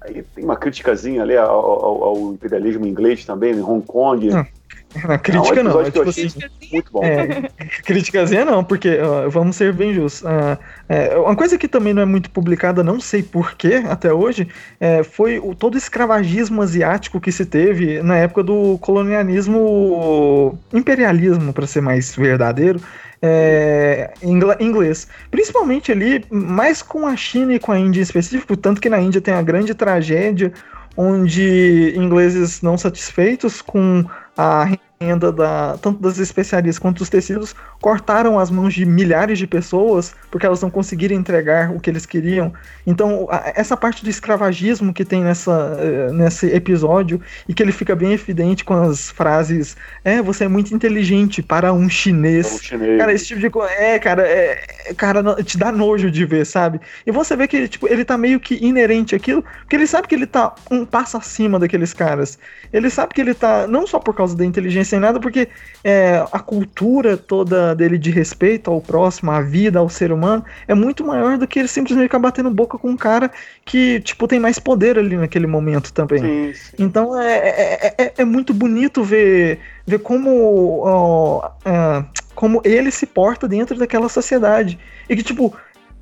aí tem uma criticazinha ali ao, ao- ao imperialismo inglês também, em Hong Kong. Não, [laughs] Não, crítica não, episódio é tipo assim. muito bom. É, [laughs] criticazinha não, porque ó, vamos ser bem justos. ah, é, uma coisa que também não é muito publicada, não sei porquê até hoje, é, foi o, todo o escravagismo asiático que se teve na época do colonialismo, imperialismo, para ser mais verdadeiro, é, inglês. Principalmente ali, mais com a China e com a Índia em específico, tanto que na Índia tem a grande tragédia onde ingleses não satisfeitos com Uh, a renda da, tanto das especiarias quanto dos tecidos cortaram as mãos de milhares de pessoas porque elas não conseguiram entregar o que eles queriam. Então, a- essa parte do escravagismo que tem nessa, eh, nesse episódio e que ele fica bem evidente com as frases: É, você é muito inteligente para um chinês. chinês. Cara, esse tipo de coisa. É, cara, é, cara, te dá nojo de ver, sabe? E você vê que tipo, ele tá meio que inerente àquilo, porque ele sabe que ele tá um passo acima daqueles caras. Ele sabe que ele tá, não só por causa da inteligência e nada, porque é, a cultura toda dele de respeito ao próximo, à vida, ao ser humano, é muito maior do que ele simplesmente ficar batendo boca com um cara que, tipo, tem mais poder ali naquele momento também. Sim, sim. Então é, é, é, é, muito bonito ver, ver como. Ó, é, como ele se porta dentro daquela sociedade. E que, tipo,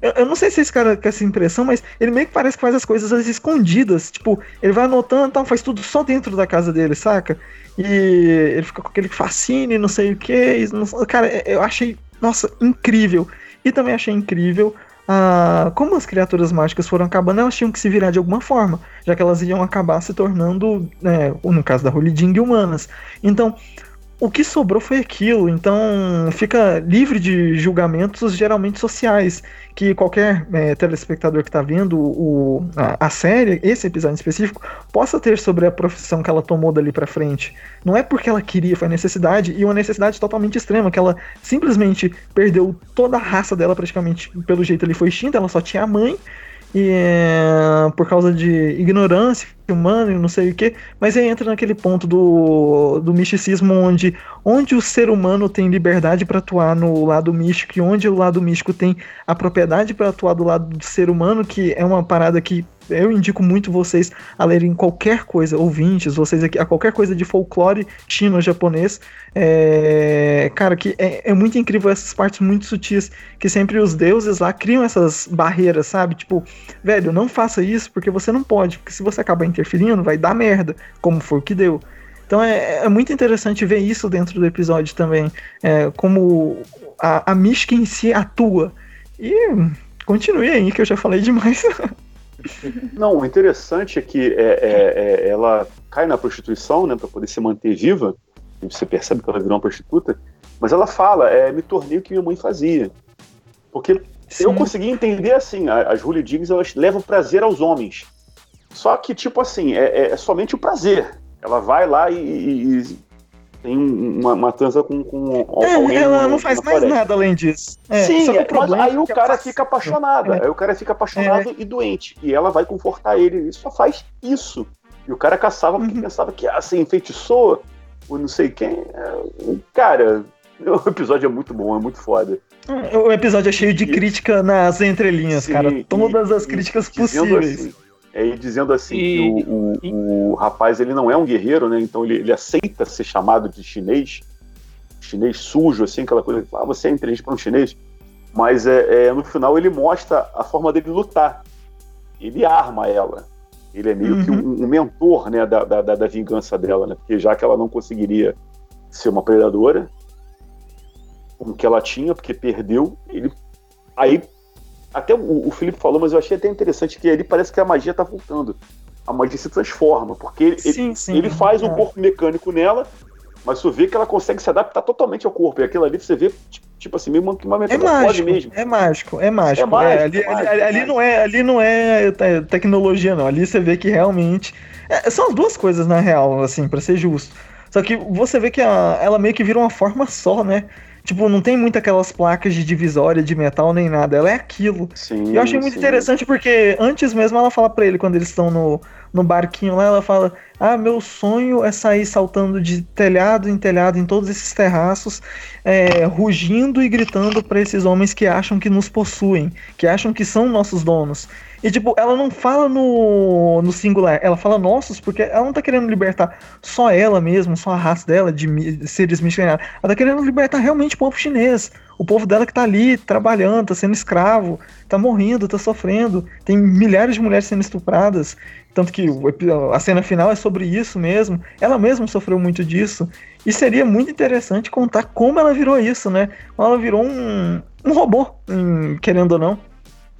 eu, eu, não sei se esse cara quer essa impressão, mas ele meio que parece que faz as coisas às escondidas. Tipo, ele vai anotando tal, faz tudo só dentro da casa dele, saca? E ele fica com aquele fascínio, não sei o que. Cara, eu achei, nossa, incrível. E também achei incrível ah, como as criaturas mágicas foram acabando, elas tinham que se virar de alguma forma, já que elas iam acabar se tornando, né, no caso da Holy Jing, humanas. Então, o que sobrou foi aquilo, então fica livre de julgamentos geralmente sociais, que qualquer é, telespectador que está vendo o, a, a, série, esse episódio específico, possa ter sobre a profissão que ela tomou dali para frente. Não é porque ela queria, foi necessidade, e uma necessidade totalmente extrema, que ela simplesmente perdeu toda a raça dela praticamente, pelo jeito ele foi extinta, ela só tinha a mãe, e é, por causa de ignorância humana e não sei o que, mas aí entra naquele ponto do, do misticismo onde, onde o ser humano tem liberdade para atuar no lado místico e onde o lado místico tem a propriedade para atuar do lado do ser humano, que é uma parada que eu indico muito vocês a lerem qualquer coisa, ouvintes, vocês aqui, a qualquer coisa de folclore chino-japonês. É, cara, que é, é, muito incrível essas partes muito sutis que sempre os deuses lá criam essas barreiras, sabe? Tipo, velho, não faça isso porque você não pode, porque se você acabar interferindo, vai dar merda, como foi o que deu. Então é, é muito interessante ver isso dentro do episódio também, é, como a, a em si atua. E continue aí, que eu já falei demais. [laughs] [laughs] Não, o interessante é que é, é, é, ela cai na prostituição, né, para poder se manter viva. Você percebe que ela virou uma prostituta, mas ela fala: é, me tornei o que minha mãe fazia. Porque Sim. eu consegui entender assim: as Julie Diggs elas levam prazer aos homens. Só que, tipo assim, é, é somente o prazer. Ela vai lá e, e, tem uma, transa com, com é, alguém. Ela não faz mais nada além disso. É, Sim, é, mas aí o cara fica apaixonado. É. Aí o cara fica apaixonado é. e doente. E ela vai confortar ele. E só faz isso. E o cara caçava porque uhum. pensava que assim, enfeitiçou o não sei quem. É, cara, [laughs] o episódio é muito bom, é muito foda. O episódio é cheio de e, crítica nas entrelinhas, sim, cara. Todas e, as críticas possíveis. Assim, é, e dizendo assim e, que o, o, o, rapaz ele não é um guerreiro, né? Então ele, ele aceita ser chamado de chinês, chinês sujo, assim, aquela coisa que fala, ah, você é inteligente para um chinês. Mas é, é, no final ele mostra a forma dele lutar. Ele arma ela. Ele é meio uhum. que um, um, mentor né, da, da, da, vingança dela, né? Porque já que ela não conseguiria ser uma predadora, como que ela tinha, porque perdeu, ele aí até o, o Felipe falou, mas eu achei até interessante que ali parece que a magia tá voltando. A magia se transforma, porque ele, sim, sim, ele faz é. um corpo mecânico nela, mas você vê que ela consegue se adaptar totalmente ao corpo. E aquilo ali você vê, tipo assim, meio uma, uma é mesmo. É mágico, é mágico. É mágico, é, ali, é mágico, ali, ali, não é, ali não é tecnologia, não. Ali você vê que realmente. É, são as duas coisas, na real, assim, para ser justo. Só que você vê que a, ela meio que vira uma forma só, né? Tipo, não tem muito aquelas placas de divisória de metal nem nada. Ela é aquilo. Sim, e eu achei muito sim. interessante porque antes mesmo ela fala para ele, quando eles estão no, no barquinho lá, ela fala: Ah, meu sonho é sair saltando de telhado em telhado em todos esses terraços, é, rugindo e gritando para esses homens que acham que nos possuem, que acham que são nossos donos. E, tipo, ela não fala no, no singular, ela fala nossos, porque ela não tá querendo libertar só ela mesma, só a raça dela de seres missionários. Ela tá querendo libertar realmente o povo chinês. O povo dela que tá ali trabalhando, tá sendo escravo, tá morrendo, tá sofrendo. Tem milhares de mulheres sendo estupradas. Tanto que a cena final é sobre isso mesmo. Ela mesma sofreu muito disso. E seria muito interessante contar como ela virou isso, né? Ela virou um, um robô, querendo ou não.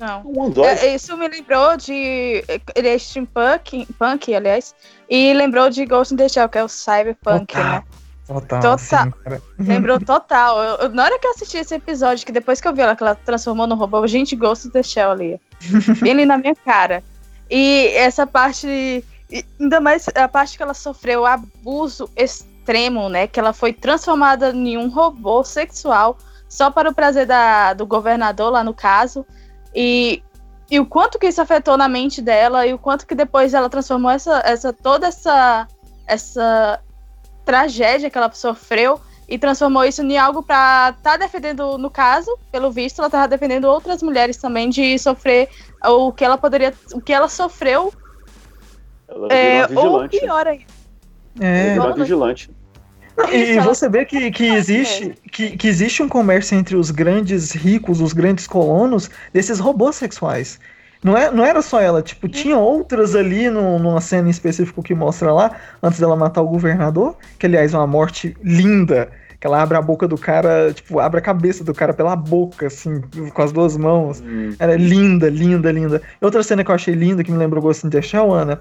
Não. É, isso me lembrou de. Ele é steampunk, punk, aliás. E lembrou de Ghost in the Shell, que é o cyberpunk, total, né? Total. Total. Sim, [laughs] lembrou total. Eu, eu, na hora que eu assisti esse episódio, que depois que eu vi ela que ela transformou no robô, gente, Ghost in the Shell ali. [laughs] Bem ali na minha cara. E essa parte. Ainda mais a parte que ela sofreu abuso extremo, né? Que ela foi transformada em um robô sexual só para o prazer da, do governador lá no caso. E, e o quanto que isso afetou na mente dela e o quanto que depois ela transformou essa, essa toda essa, essa tragédia que ela sofreu e transformou isso em algo para estar tá defendendo, no caso, pelo visto, ela estava defendendo outras mulheres também de sofrer o que ela poderia, o que ela sofreu. Ela é, ou pior ainda. É, ela vigilante. E, você vê que, que, existe, que, que existe um comércio entre os grandes ricos, os grandes colonos, desses robôs sexuais. Não, é, não era só ela, tipo, tinha outras ali no, numa cena em específico que mostra lá, antes dela matar o governador, que aliás é uma morte linda, que ela abre a boca do cara, tipo, abre a cabeça do cara pela boca, assim, com as duas mãos. Hum. Era linda, linda, linda. E outra cena que eu achei linda, que me lembrou Ghost in the Shell, Ana,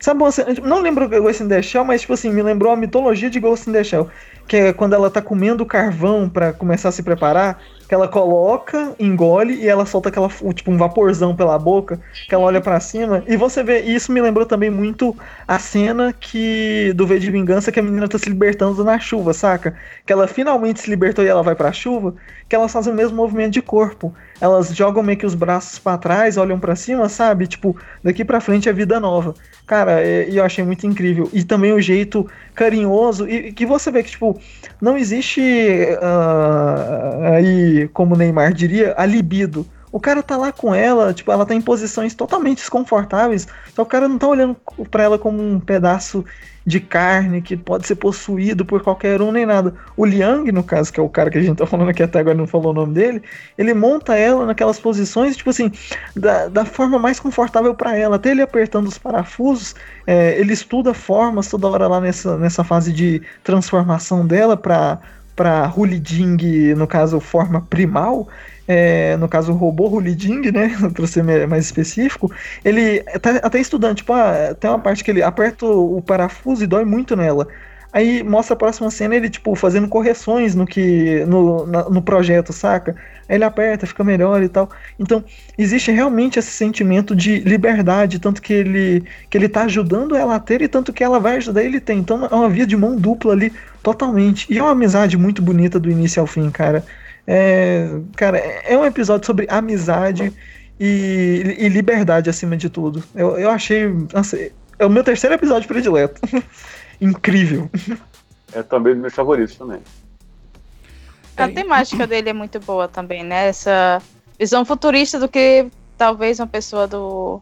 Sabe não lembro Ghost in the Shell, mas tipo assim, me lembrou a mitologia de Ghost in the Shell, que é quando ela tá comendo carvão para começar a se preparar, que ela coloca, engole e ela solta aquela, tipo, um vaporzão pela boca, que ela olha para cima. E você vê, isso me lembrou também muito a cena que do V de Vingança que a menina tá se libertando na chuva, saca? Que ela finalmente se libertou e ela vai pra chuva, que elas fazem o mesmo movimento de corpo. Elas jogam meio que os braços para trás, olham para cima, sabe? Tipo, daqui para frente é vida nova. Cara, e eu achei muito incrível. E também o jeito carinhoso, e que você vê que, tipo, não existe uh, aí, como Neymar diria, a libido. O cara tá lá com ela, tipo, ela tá em posições totalmente desconfortáveis, só o cara não tá olhando para ela como um pedaço de carne que pode ser possuído por qualquer um nem nada. O Liang, no caso, que é o cara que a gente tá falando aqui até agora não falou o nome dele, ele monta ela naquelas posições, tipo assim, da, da forma mais confortável para ela, até ele apertando os parafusos, é, ele estuda formas toda hora lá nessa, nessa fase de transformação dela para para Huliding, no caso, forma primal, é, no caso o robô Huliding, né, [laughs] para ser mais específico, ele tá até estudando, tipo, ah, tem uma parte que ele aperta o parafuso e dói muito nela. Aí mostra a próxima cena ele, tipo, fazendo correções no que. no, na, no projeto, saca? Aí ele aperta, fica melhor e tal. Então, existe realmente esse sentimento de liberdade, tanto que ele, que ele tá ajudando ela a ter e tanto que ela vai ajudar ele a ter. Então é uma via de mão dupla ali, totalmente. E é uma amizade muito bonita do início ao fim, cara. É, cara, é um episódio sobre amizade e, e liberdade acima de tudo. Eu, eu achei. Nossa, é o meu terceiro episódio predileto. [laughs] Incrível. É também dos meus favoritos também. A temática dele é muito boa também, né? Essa visão futurista do que talvez uma pessoa do.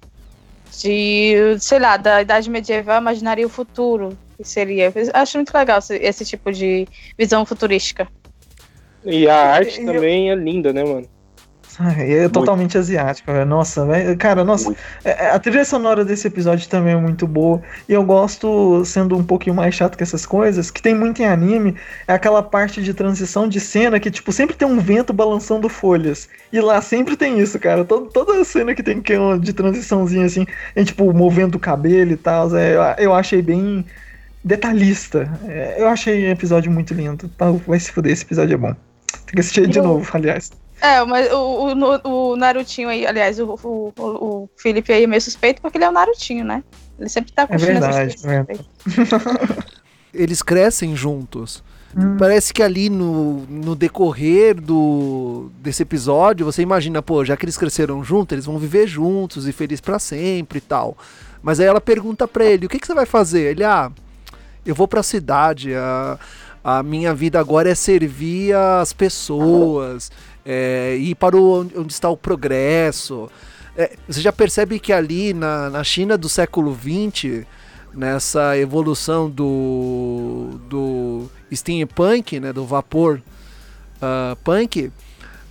de. sei lá, da idade medieval imaginaria o futuro. Que seria. Eu acho muito legal esse, esse tipo de visão futurística. E a arte também é linda, né, mano? É totalmente muito. asiático, velho. Nossa, cara, nossa. É, é, a trilha sonora desse episódio também é muito boa. E eu gosto, sendo um pouquinho mais chato que essas coisas, que tem muito em anime, é aquela parte de transição de cena que, tipo, sempre tem um vento balançando folhas. E lá sempre tem isso, cara. Todo, toda cena que tem que é de transiçãozinha assim, é tipo, movendo o cabelo e tal. É, eu, eu achei bem detalhista. É, eu achei o episódio muito lindo. Vai se fuder, esse episódio é bom. Tem que assistir de novo, aliás. É, mas o, o, o Narutinho aí, aliás, o, o, o Felipe aí é meio suspeito porque ele é o Narutinho, né? Ele sempre tá curtindo é verdade, é [laughs] [laughs] Eles crescem juntos. Hum. Parece que ali no, no decorrer do, desse episódio, você imagina, pô, já que eles cresceram juntos, eles vão viver juntos e felizes para sempre e tal. Mas aí ela pergunta pra ele: o que, que você vai fazer? Ele, ah, eu vou pra cidade, a, a minha vida agora é servir as pessoas, é, ir para o, onde está o progresso. É, você já percebe que ali na, na China do século XX, nessa evolução do, do steampunk, né, do vapor uh, punk,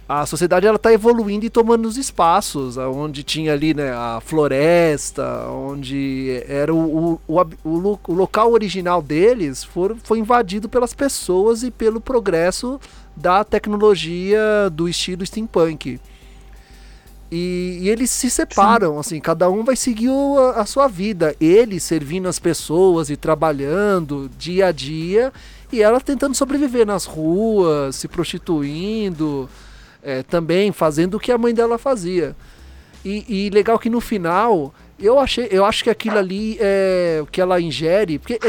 a sociedade ela está evoluindo e tomando os espaços, onde tinha ali né, a floresta, onde era o, o, o, o local original deles for, foi invadido pelas pessoas e pelo progresso da tecnologia do estilo steampunk. E, e eles se separam, Sim. assim, cada um vai seguir a, a sua vida. Ele servindo as pessoas e trabalhando dia a dia, e ela tentando sobreviver nas ruas, se prostituindo é, também fazendo o que a mãe dela fazia. E, e, legal que no final Eu achei, eu acho que aquilo ali é o que ela ingere, porque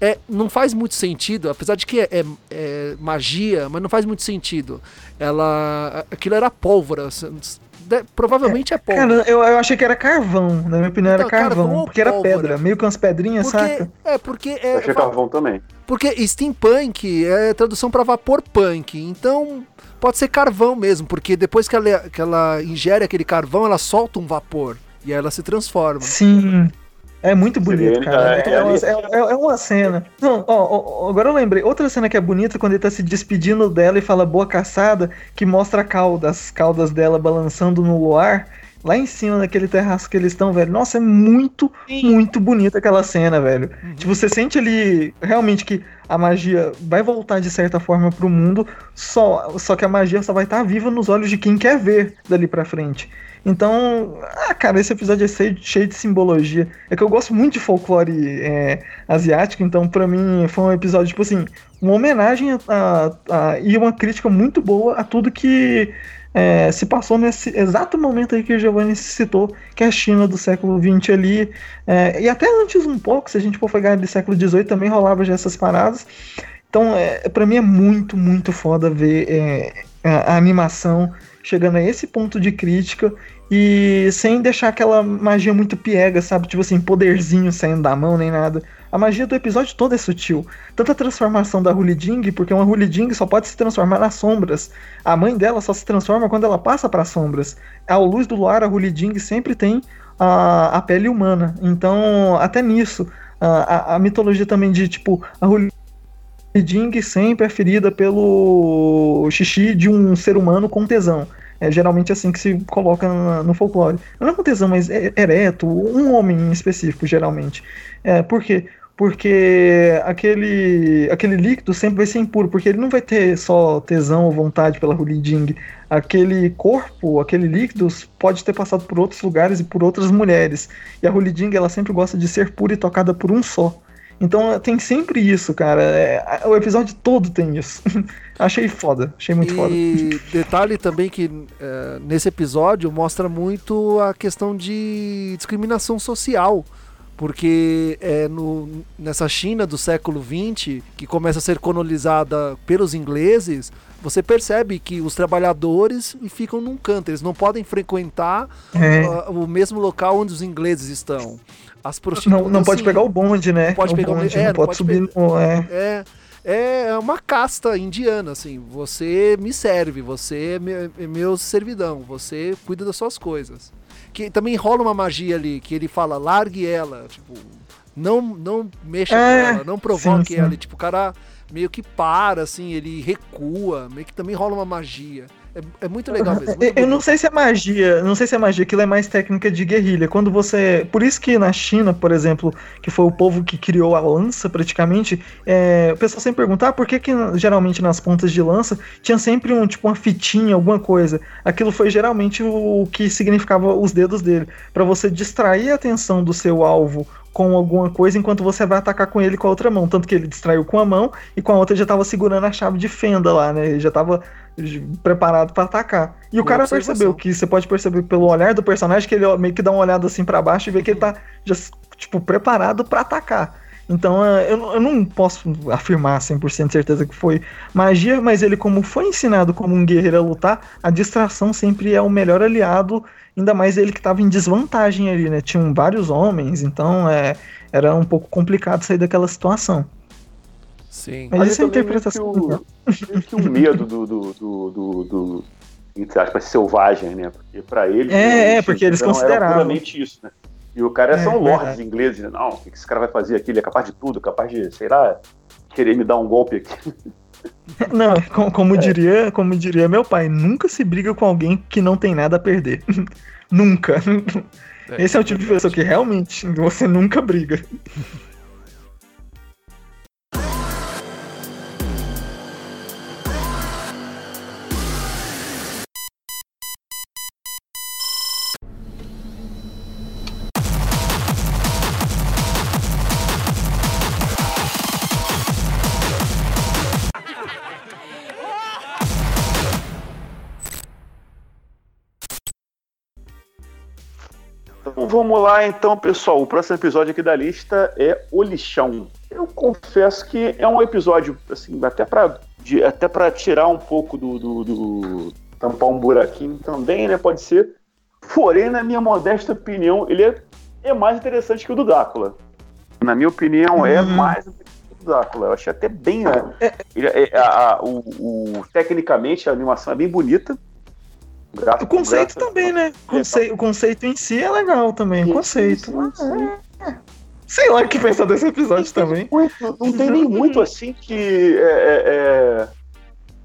é, é, não faz muito sentido, apesar de que é, é, é magia, mas não faz muito sentido. Ela, aquilo era pólvora, de, provavelmente é, pólvora. Cara, eu, eu achei que era carvão, na minha opinião então, era carvão, carvão porque era pedra, meio que umas pedrinhas, porque, saca? É, porque é, eu achei carvão também. Porque steampunk é tradução para vapor punk, então pode ser carvão mesmo, porque depois que ela, que ela ingere aquele carvão, ela solta um vapor. E aí ela se transforma. Sim. É muito bonito, cara. É, é, é, é, uma cena. Não, ó, ó, agora eu lembrei. Outra cena que é bonita quando ele tá se despedindo dela e fala boa caçada, que mostra a cauda, as caudas dela balançando no luar. Lá em cima daquele terraço que eles estão, velho. Nossa, é muito, Sim. muito bonita aquela cena, velho. Uhum. Tipo, você sente ali realmente que a magia vai voltar de certa forma pro mundo, só, só que a magia só vai estar tá viva nos olhos de quem quer ver dali pra frente. Então, ah, cara, esse episódio é cheio, cheio de simbologia. É que eu gosto muito de folclore é, asiático, então para mim foi um episódio, tipo assim, uma homenagem a, a, a, e uma crítica muito boa a tudo que é, se passou nesse exato momento aí que o Giovanni citou, que é a China do século XX ali, é, e até antes um pouco, se a gente for pegar do século XVIII, também rolava já essas paradas. Então, é, para mim é muito, muito foda ver é, a, a animação chegando a esse ponto de crítica e sem deixar aquela magia muito piega, sabe? Tipo assim, poderzinho saindo da mão nem nada. A magia do episódio todo é sutil. Tanto a transformação da Hully Jing, porque uma Hully Jing só pode se transformar nas sombras. A mãe dela só se transforma quando ela passa para as sombras. Ao luz do luar, a Hully Jing sempre tem a, a pele humana. Então, até nisso, a, a, a mitologia também de, tipo, a Hully Jing sempre é ferida pelo xixi de um ser humano com tesão. É geralmente assim que se coloca no folclore. Não é com tesão, mas é ereto, um homem em específico, geralmente. É, por quê? Porque aquele, aquele líquido sempre vai ser impuro, porque ele não vai ter só tesão ou vontade pela Huliding. Aquele corpo, aquele líquido, pode ter passado por outros lugares e por outras mulheres. E a Huliding, ela sempre gosta de ser pura e tocada por um só. Então tem sempre isso, cara. É, o episódio todo tem isso. [laughs] achei foda, achei muito e foda. E [laughs] detalhe também que é, nesse episódio mostra muito a questão de discriminação social. Porque é no, nessa China do século XX, que começa a ser colonizada pelos ingleses, você percebe que os trabalhadores ficam num canto, eles não podem frequentar é. uh, o mesmo local onde os ingleses estão. As prostitutas. Não, não pode pegar o bonde, né? Não pode o pegar bonde, é, não, não pode, subir no. É. é. É uma casta indiana, assim. Você me serve, você é, é meu servidão, você cuida das suas coisas. Que também rola uma magia ali, que ele fala, largue ela, tipo, não, não mexa é, com ela, não provoque sim, sim. ela. E, tipo, o cara meio que para, assim, ele recua, meio que também rola uma magia. É, é muito legal mesmo. Muito [laughs] eu não sei se é magia, não sei se é magia, aquilo é mais técnica de guerrilha. Quando você. Por isso que na China, por exemplo, que foi o povo que criou a lança praticamente, é, o pessoal sempre pergunta, ah, por que, que geralmente nas pontas de lança tinha sempre um tipo uma fitinha, alguma coisa? Aquilo foi geralmente o que significava os dedos dele. para você distrair a atenção do seu alvo com alguma coisa enquanto você vai atacar com ele com a outra mão. Tanto que ele distraiu com a mão e com a outra já tava segurando a chave de fenda lá, né? Ele já tava preparado para atacar. E o cara percebeu que você pode perceber pelo olhar do personagem que ele meio que dá uma olhada assim para baixo e vê que ele tá já, tipo, preparado para atacar. Então é, eu, eu não posso afirmar 100% certeza que foi magia, mas ele, como foi ensinado como um guerreiro a lutar, a distração sempre é o melhor aliado, ainda mais ele que estava em desvantagem ali, né? Tinham vários homens, então é, era um pouco complicado sair daquela situação. Sim. Mas isso é a interpretação. Que o, que o medo do, do, do, do, do entre aspas, selvagem, né? Porque para eles. É, é, porque eles consideravam. Era puramente isso, né? E o cara é, são lords é. ingleses, né? Não, o que esse cara vai fazer aqui? Ele é capaz de tudo, capaz de, sei lá, querer me dar um golpe aqui. [laughs] Não, como, como é. diria, como diria meu pai, nunca se briga com alguém que não tem nada a perder. [laughs] nunca. É, Esse é o tipo de pessoa que realmente você nunca briga. [laughs] vamos lá, então, pessoal. O próximo episódio aqui da lista é O Lixão. Eu confesso que é um episódio, assim, até para até para tirar um pouco do, do, do, tampar um buraquinho também, né? Pode ser. Porém, na minha modesta opinião, ele é, é mais interessante que o do Drácula. Na minha opinião, é uhum. mais interessante que o Drácula. Eu achei até bem. Né? É, ele, é, a, a, o, o, tecnicamente, a animação é bem bonita. O, o conceito também, né? Conceito, o conceito em si é legal também. O conceito. É, sei lá o que pensar desse episódio também. Muito, não tem nem muito assim que. É, é, é,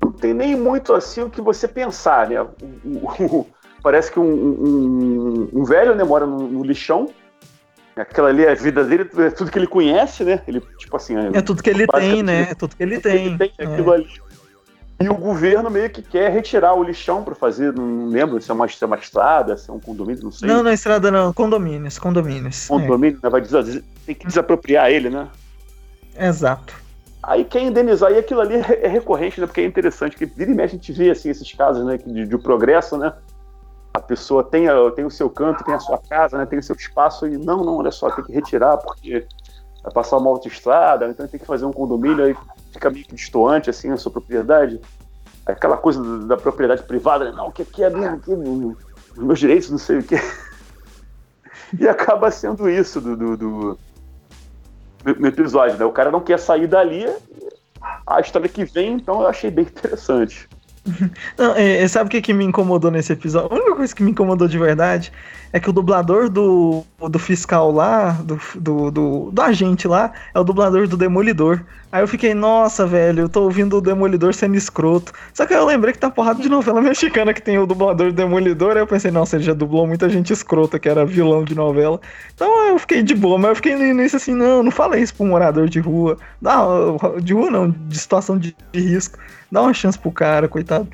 não tem nem muito assim o que você pensar, né? O, o, parece que um, um, um, velho né, mora no, no, lixão. Aquela ali é a vida dele, é tudo que ele conhece, né? Ele, tipo assim. É tudo que ele tem, né? É tudo que ele tem. Que ele tem aquilo ali e o governo meio que quer retirar o lixão para fazer, não lembro se é, uma, se é uma estrada, se é um condomínio, não sei. Não, não é estrada não, condomínios, condomínios. Condomínio, é. né, vai des tem que desapropriar ele, né? Exato. Aí quer indenizar, e aquilo ali é recorrente, né? Porque é interessante, que vira e mexe a gente vê assim, esses casos né, de, de progresso, né? A pessoa tem, a, tem o seu canto, tem a sua casa, né, tem o seu espaço, e não, não, olha só, tem que retirar, porque vai passar uma autoestrada, então tem que fazer um condomínio, aí fica meio que distoante, assim, a sua propriedade. Aquela coisa da propriedade privada, né? não, o que aqui é minha, aqui, os meus direitos, não sei o que. [laughs] E acaba sendo isso do, do, do, do episódio, né? O cara não quer sair dali, a história que vem, então eu achei bem interessante. [laughs] Não, é, sabe o que, que me incomodou nesse episódio? A única coisa que me incomodou de verdade é que o dublador do, do fiscal lá, do, do, do, do, agente lá, é o dublador do Demolidor. Aí eu fiquei, nossa, velho, eu tô ouvindo o Demolidor sendo escroto. Só que eu lembrei que tá porrada de novela mexicana que tem o dublador do Demolidor. Aí eu pensei, nossa, ele já dublou muita gente escrota, que era vilão de novela. Então eu fiquei de boa, mas eu fiquei início assim, não, não falei isso pro morador de rua. Não, de rua não, de situação de, de risco. Dá uma chance pro cara, coitado.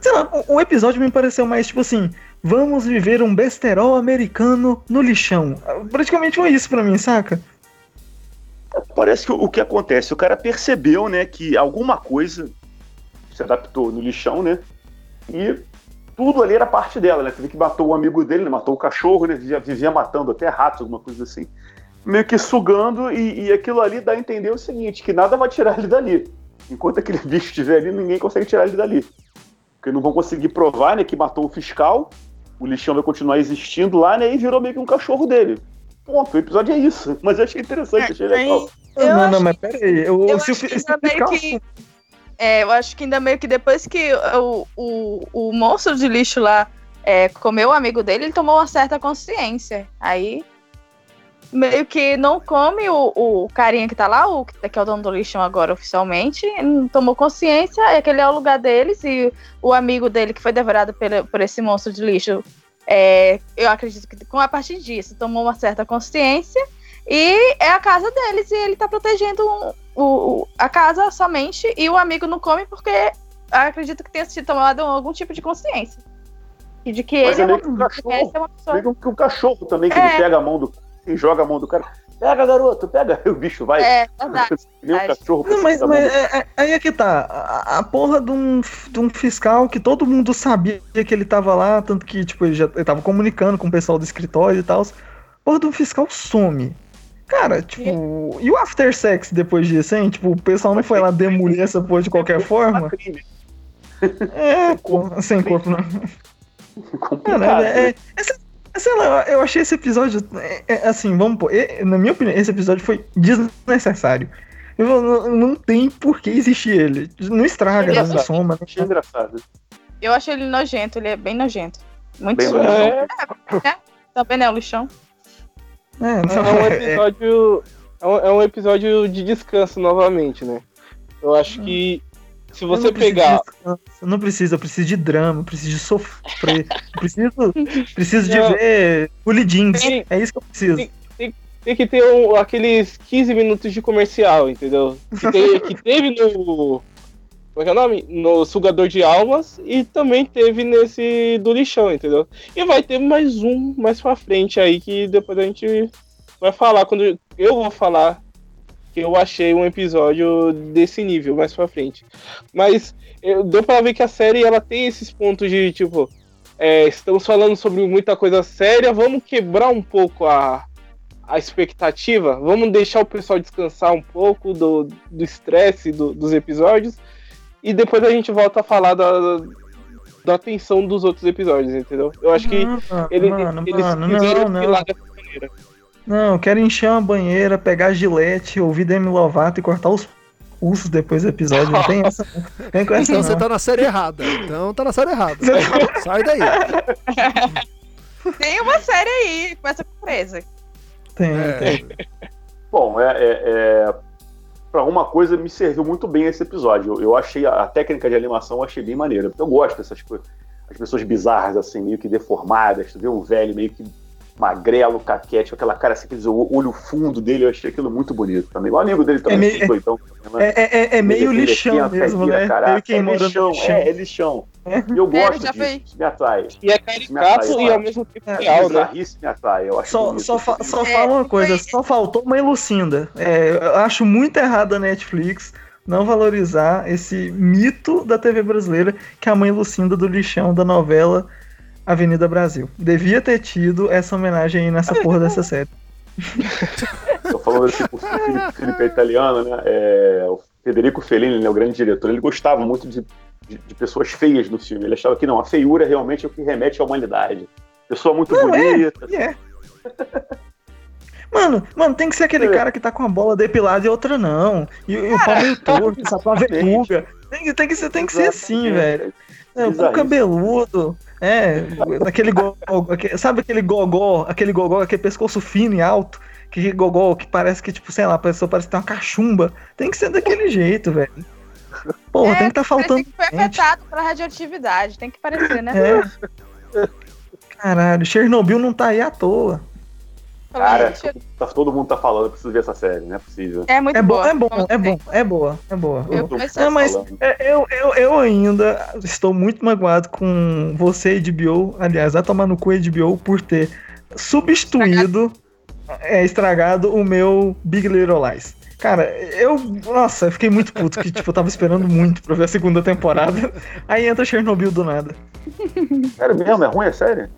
Sei lá, o episódio me pareceu mais tipo assim: vamos viver um besterol americano no lixão. Praticamente foi isso pra mim, saca? Parece que o que acontece, o cara percebeu, né, que alguma coisa se adaptou no lixão, né? E tudo ali era parte dela, né? Teve que matou o amigo dele, né, matou o cachorro, né? Vivia, vivia matando até ratos, alguma coisa assim. Meio que sugando, e, e aquilo ali dá a entender o seguinte: que nada vai tirar ele dali. Enquanto aquele [laughs] bicho estiver ali, ninguém consegue tirar ele dali. Porque não vão conseguir provar né, que matou o fiscal, o lixão vai continuar existindo lá, né? E virou meio que um cachorro dele. Ponto, o episódio é isso. [laughs] Mas eu achei interessante, achei legal. Eu não, não, mas peraí. Eu, eu se, acho que ainda meio que. É, eu acho que ainda meio que depois que o, o, o monstro de lixo lá é, comeu o amigo dele, ele tomou uma certa consciência. Aí meio que não come o, o carinha que tá lá, o que é o dono do lixão agora oficialmente, tomou consciência, e aquele é o lugar deles, e o amigo dele que foi devorado por, por esse monstro de lixo, é, eu acredito que com a partir disso tomou uma certa consciência, e é a casa deles, e ele tá protegendo o, o, a casa somente, e o amigo não come porque acredito que tenha sido tomado algum tipo de consciência. E de que Mas ele é, uma, um cachorro, é uma pessoa. que o cachorro também, que é. ele pega a mão do e joga a mão do cara. Pega, garoto, pega. E [laughs] o bicho vai. É, verdade. [laughs] Nem um cachorro. Não, mas, mas é, é, aí é que tá. A, a, porra de um, de um fiscal que todo mundo sabia que ele tava lá, tanto que, tipo, ele já ele tava comunicando com o pessoal do escritório e tal. Porra de um fiscal some. Cara, tipo, e, e o after sex depois disso, hein? Tipo, o pessoal não foi lá demolir essa porra de qualquer forma? É, [laughs] sem corpo, não. Cara, é, é, essa, Sei lá, eu achei esse episódio. É, é, assim, vamos pôr. Na minha opinião, esse episódio foi desnecessário. Não, não tem por que existir ele. Não estraga, não né, soma. Né? Achei engraçado. Eu achei ele nojento, ele é bem nojento. Muito bem nojento. É, é, também é o lixão. É, não, é um [laughs] episódio. É um, é um episódio de descanso novamente, né? Eu acho que se você pegar. De, não precisa, eu preciso de drama, eu preciso de sofrer, preciso, [laughs] preciso de ver Bully Jeans. É isso que eu preciso. Tem, tem, tem que ter um, aqueles 15 minutos de comercial, entendeu? Que, tem, [laughs] que teve no. Como é que é o nome? No Sugador de Almas e também teve nesse do lixão, entendeu? E vai ter mais um mais pra frente aí que depois a gente vai falar. Quando eu vou falar que eu achei um episódio desse nível mais pra frente. Mas eu, deu pra ver que a série ela tem esses pontos de tipo. É, estamos falando sobre muita coisa séria. Vamos quebrar um pouco a, a expectativa. Vamos deixar o pessoal descansar um pouco do estresse do do, dos episódios. E depois a gente volta a falar da, da tensão dos outros episódios, entendeu? Eu acho que Não, ele, mano, eles mano, quiseram não, não. dessa maneira. Não, eu quero encher uma banheira, pegar gilete, ouvir Demi Lovato e cortar os pulsos depois do episódio. Não tem essa. Tem com essa Então não. você tá na série errada. Então tá na série errada. Sai daí. Tem uma série aí, com essa surpresa. Tem, É. tem. Bom, é, é, é para uma coisa me serviu muito bem esse episódio. Eu, eu achei a, a técnica de animação eu achei bem maneira. Eu gosto dessas coisas, as pessoas bizarras assim, meio que deformadas. Tu vê um velho meio que magrelo, caquete, aquela cara assim, aquele olho fundo dele, eu achei aquilo muito bonito também. O amigo dele também, É meio- é, doidão, né? É, é, é- é meio lixão mesmo, caipira, né? caraca, é lixão, é, é lixão. É. E eu gosto já disso, me atrai. E é caricato e ao mesmo tempo É, real, né? Me atrai, eu acho Só, bonito. só, fa- só É, fala uma coisa, foi- só faltou uma Lucinda. É, eu acho muito errado a Netflix não valorizar esse mito da TV brasileira que é a mãe Lucinda do lixão da novela Avenida Brasil. Devia ter tido essa homenagem aí nessa porra dessa série. [laughs] Tô falando assim, o Felipe, Felipe é italiano, né? É, o Federico Fellini, né, o grande diretor, ele gostava muito de, de, de pessoas feias no filme. Ele achava que não, a feiura realmente é o que remete à humanidade. Pessoa muito Não, é. bonita. E é. Mano, mano, tem que ser aquele É. cara que tá com a bola depilada e outra não. E, e o pau meio torto? Uma verruga. Tem, que- tem que ser, tem que ser assim, velho. É, o cabeludo. É, aquele gogó, aque- sabe aquele gogó, aquele gogó, aquele pescoço fino e alto, que gogó que parece que, tipo, sei lá, a pessoa parece que tem uma cachumba. Tem que ser daquele jeito, velho. Porra, É, tem que tá faltando. Parece que foi gente. afetado pela radioatividade, tem que parecer, né? É. Caralho, Chernobyl não tá aí à toa. Cara, tá- todo mundo tá falando, eu preciso ver essa série, não é possível. É muito É bom, boa. é bom, é bom, é boa, é boa. Eu a mas é, eu, eu, eu ainda estou muito magoado com você, HBO. Aliás, vai tomar no cu, HBO, por ter substituído, é, estragado o meu Big Little Lies. Cara, eu. Nossa, eu fiquei muito puto, que tipo, eu tava esperando muito pra ver a segunda temporada. Aí entra Chernobyl do nada. Sério mesmo? É ruim a série?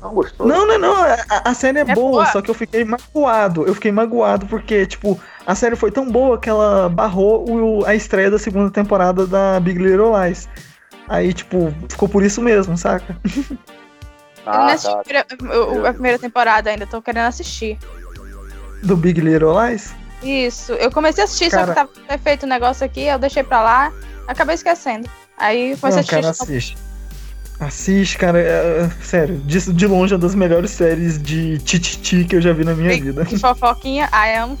Não gostou? Não, não, não. A, a série é, É boa, boa. só que eu fiquei magoado. Eu fiquei magoado porque, tipo, a série foi tão boa que ela barrou o- a estreia da segunda temporada da Big Little Lies. Aí, tipo, ficou por isso mesmo, saca? [laughs] Eu Ah, não assisti tá. a primeira- o- a primeira temporada ainda, tô querendo assistir. Do Big Little Lies. Isso, eu comecei a assistir, só Cara- que tava foi feito um negócio aqui, eu deixei pra lá, acabei esquecendo. Aí comecei Não, a assistir. cara, assiste. Assiste, cara. é- é- sério, de, de longe é uma das melhores séries de tititi que eu já vi na minha vida. de fofoquinha, I am.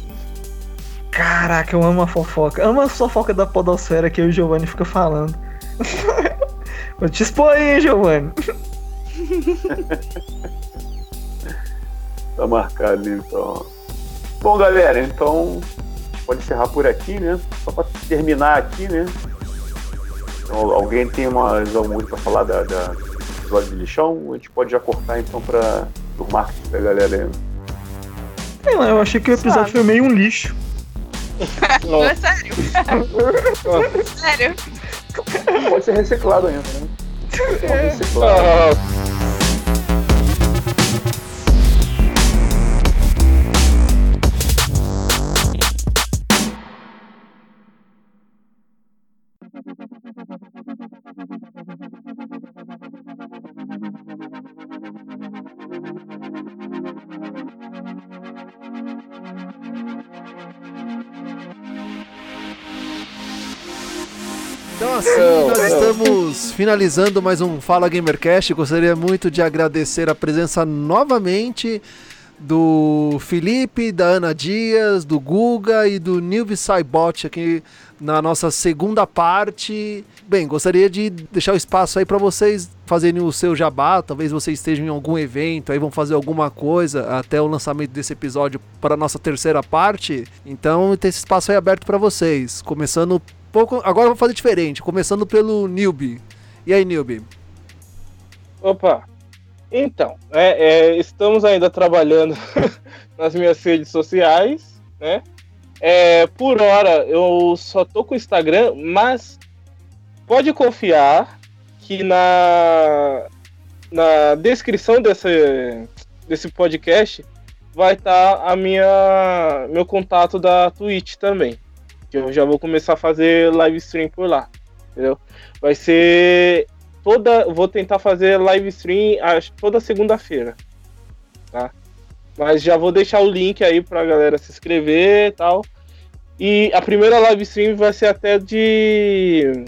Caraca, eu amo a fofoca. Amo a fofoca da podosfera que eu e o Giovanni fica falando. [laughs] Vou te expor aí, hein, Giovanni. [laughs] Tá marcado então. Bom, galera, então pode encerrar por aqui, né? Só pra terminar aqui, né? Alguém tem mais alguma coisa pra falar da, da do episódio de lixão? A gente pode já cortar então pra o marketing da galera aí. Sei lá, eu achei que o episódio Sabe. foi meio um lixo. [laughs] Não, é sério. [laughs] sério. Pode ser reciclado ainda, né? [laughs] Pode reciclado. Assim, nós estamos finalizando mais um Fala Gamercast. Gostaria muito de agradecer a presença novamente do Felipe, da Ana Dias, do Guga e do Nilvi Saibot aqui na nossa segunda parte. Bem, gostaria de deixar o espaço aí para vocês fazerem o seu jabá. Talvez vocês estejam em algum evento, aí vão fazer alguma coisa até o lançamento desse episódio para a nossa terceira parte. Então tem esse espaço aí aberto para vocês. Começando pouco. Agora eu vou fazer diferente, começando pelo Nilby. E aí, Nilby? Opa! Então, é, é, estamos ainda trabalhando [laughs] nas minhas redes sociais, né? É, por hora eu só tô com o Instagram, mas pode confiar que na na descrição desse, desse podcast vai estar tá a minha meu contato da Twitch também. Que eu já vou começar a fazer live stream por lá. Entendeu? Vai ser toda. Vou tentar fazer live stream toda segunda-feira. Tá? Mas já vou deixar o link aí pra galera se inscrever e tal. E a primeira live stream vai ser até de.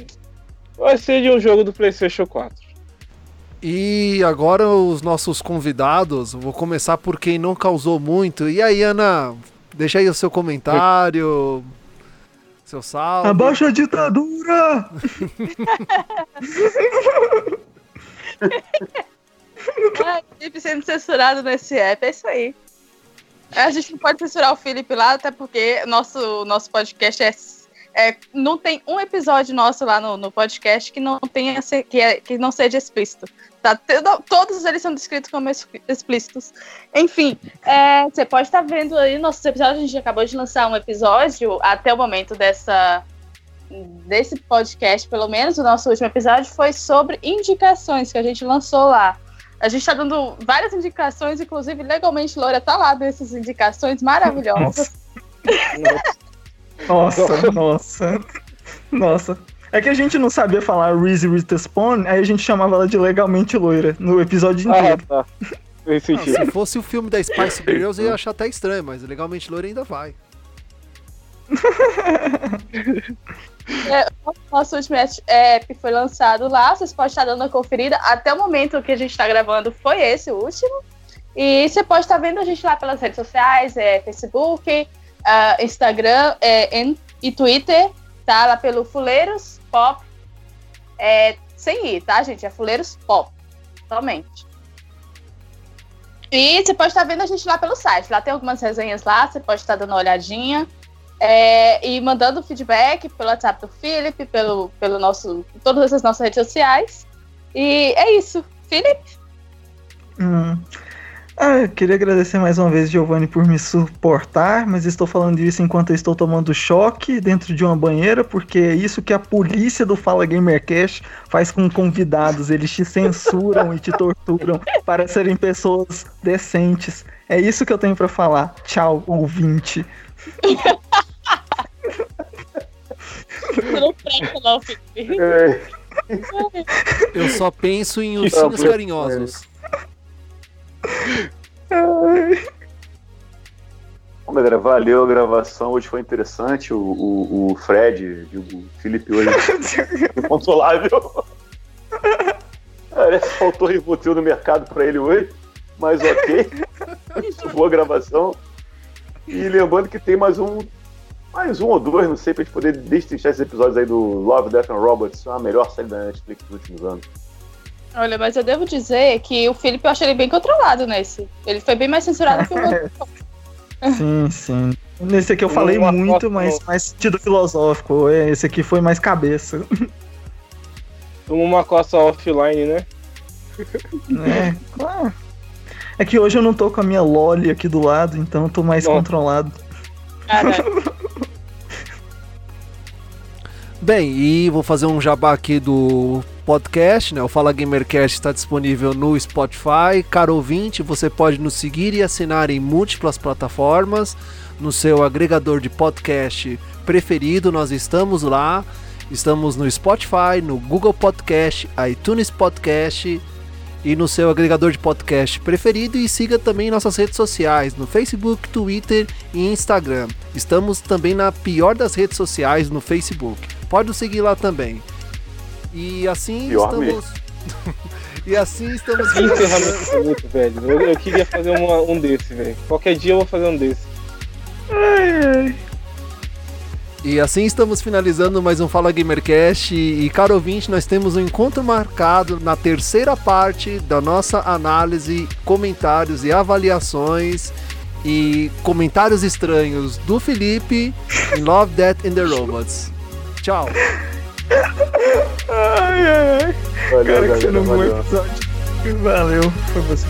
Vai ser de um jogo do PlayStation 4. E agora os nossos convidados, vou começar por quem não causou muito. E aí, Ana, deixa aí o seu comentário, seu salve. Abaixa a ditadura! Ai, Felipe sendo censurado nesse app, é isso aí. A gente não pode censurar o Felipe lá, até porque nosso, nosso podcast é, é não tem um episódio nosso lá no, no podcast que não tenha que, é, que não seja explícito. Tá, todos eles são descritos como explícitos. Enfim, é, você pode estar vendo aí nossos episódios. A gente acabou de lançar um episódio até o momento dessa desse podcast, pelo menos o nosso último episódio foi sobre indicações que a gente lançou lá. A gente está dando várias indicações, inclusive legalmente Loura tá lá dessas indicações maravilhosas. Nossa, nossa. [laughs] Nossa. É que a gente não sabia falar Reese Witherspoon, aí a gente chamava ela de legalmente loira no episódio ah, inteiro. Ah, tá. Não, se fosse o filme da Spice Girls, eu ia achar até estranho, mas legalmente loira ainda vai. É, o nosso último app foi lançado lá, vocês podem estar dando uma conferida. Até o momento que a gente está gravando foi esse o último. E você pode estar vendo a gente lá pelas redes sociais, é, Facebook, uh, Instagram é, e Twitter, tá? Lá pelo Fuleiros Pop. É, sem ir, tá, gente? É Fuleiros Pop. Somente. E você pode estar vendo a gente lá pelo site. Lá tem algumas resenhas lá, você pode estar dando uma olhadinha. É, e mandando feedback pelo WhatsApp do Felipe, pelo, pelo nosso, todas as nossas redes sociais. E é isso. Felipe? Hum. Ah, queria agradecer mais uma vez, Giovanni, por me suportar, mas estou falando isso enquanto eu estou tomando choque dentro de uma banheira, porque é isso que a polícia do Fala Gamercast faz com convidados. Eles te censuram e te torturam para serem pessoas decentes. É isso que eu tenho para falar. Tchau, ouvinte. não presta, não, Felipe. É. Eu só penso em ursinhos carinhosos. Bom, galera, valeu a gravação. Hoje foi interessante. O, o, o Fred o Felipe hoje [laughs] inconsolável. Parece que faltou Rivotril no mercado pra ele hoje. Mas ok. Boa gravação. E lembrando que tem mais um mais um ou dois, não sei, pra gente poder destrinchar esses episódios aí do Love, Death and Robots, a melhor série da Netflix dos últimos anos. Olha, mas eu devo dizer que o Felipe eu achei ele bem controlado nesse. Ele foi bem mais censurado que o outro. [laughs] sim, sim. Nesse aqui eu falei uma muito, mas mais sentido filosófico. Esse aqui foi mais cabeça. Tomou [laughs] uma coça offline, né? [laughs] É, claro. É que hoje eu não tô com a minha Loli aqui do lado, então eu tô mais Nossa. controlado. Bem, e vou fazer um jabá aqui do podcast, né? O Fala Gamercast está disponível no Spotify. Caro ouvinte, você pode nos seguir e assinar em múltiplas plataformas. No seu agregador de podcast preferido, nós estamos lá. Estamos no Spotify, no Google Podcast, iTunes Podcast e no seu agregador de podcast preferido e siga também nossas redes sociais no Facebook, Twitter e Instagram. Estamos também na pior das redes sociais no Facebook. Pode nos seguir lá também. E assim pior estamos. [laughs] e assim estamos. Que encerramento velho. Eu, eu, queria fazer uma, um desse, velho. Qualquer dia eu vou fazer um desse. Ai, ai. E assim estamos finalizando mais um Fala Gamercast. E, caro ouvinte, nós temos um encontro marcado na terceira parte da nossa análise, comentários e avaliações e comentários estranhos do Felipe em Love, Death and the Robots. Tchau. Ai, ai, ai. Valeu, Cara, que você não valeu. episódio. Valeu, foi você.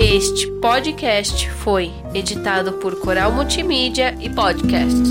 Este podcast foi editado por Coral Multimídia e Podcast.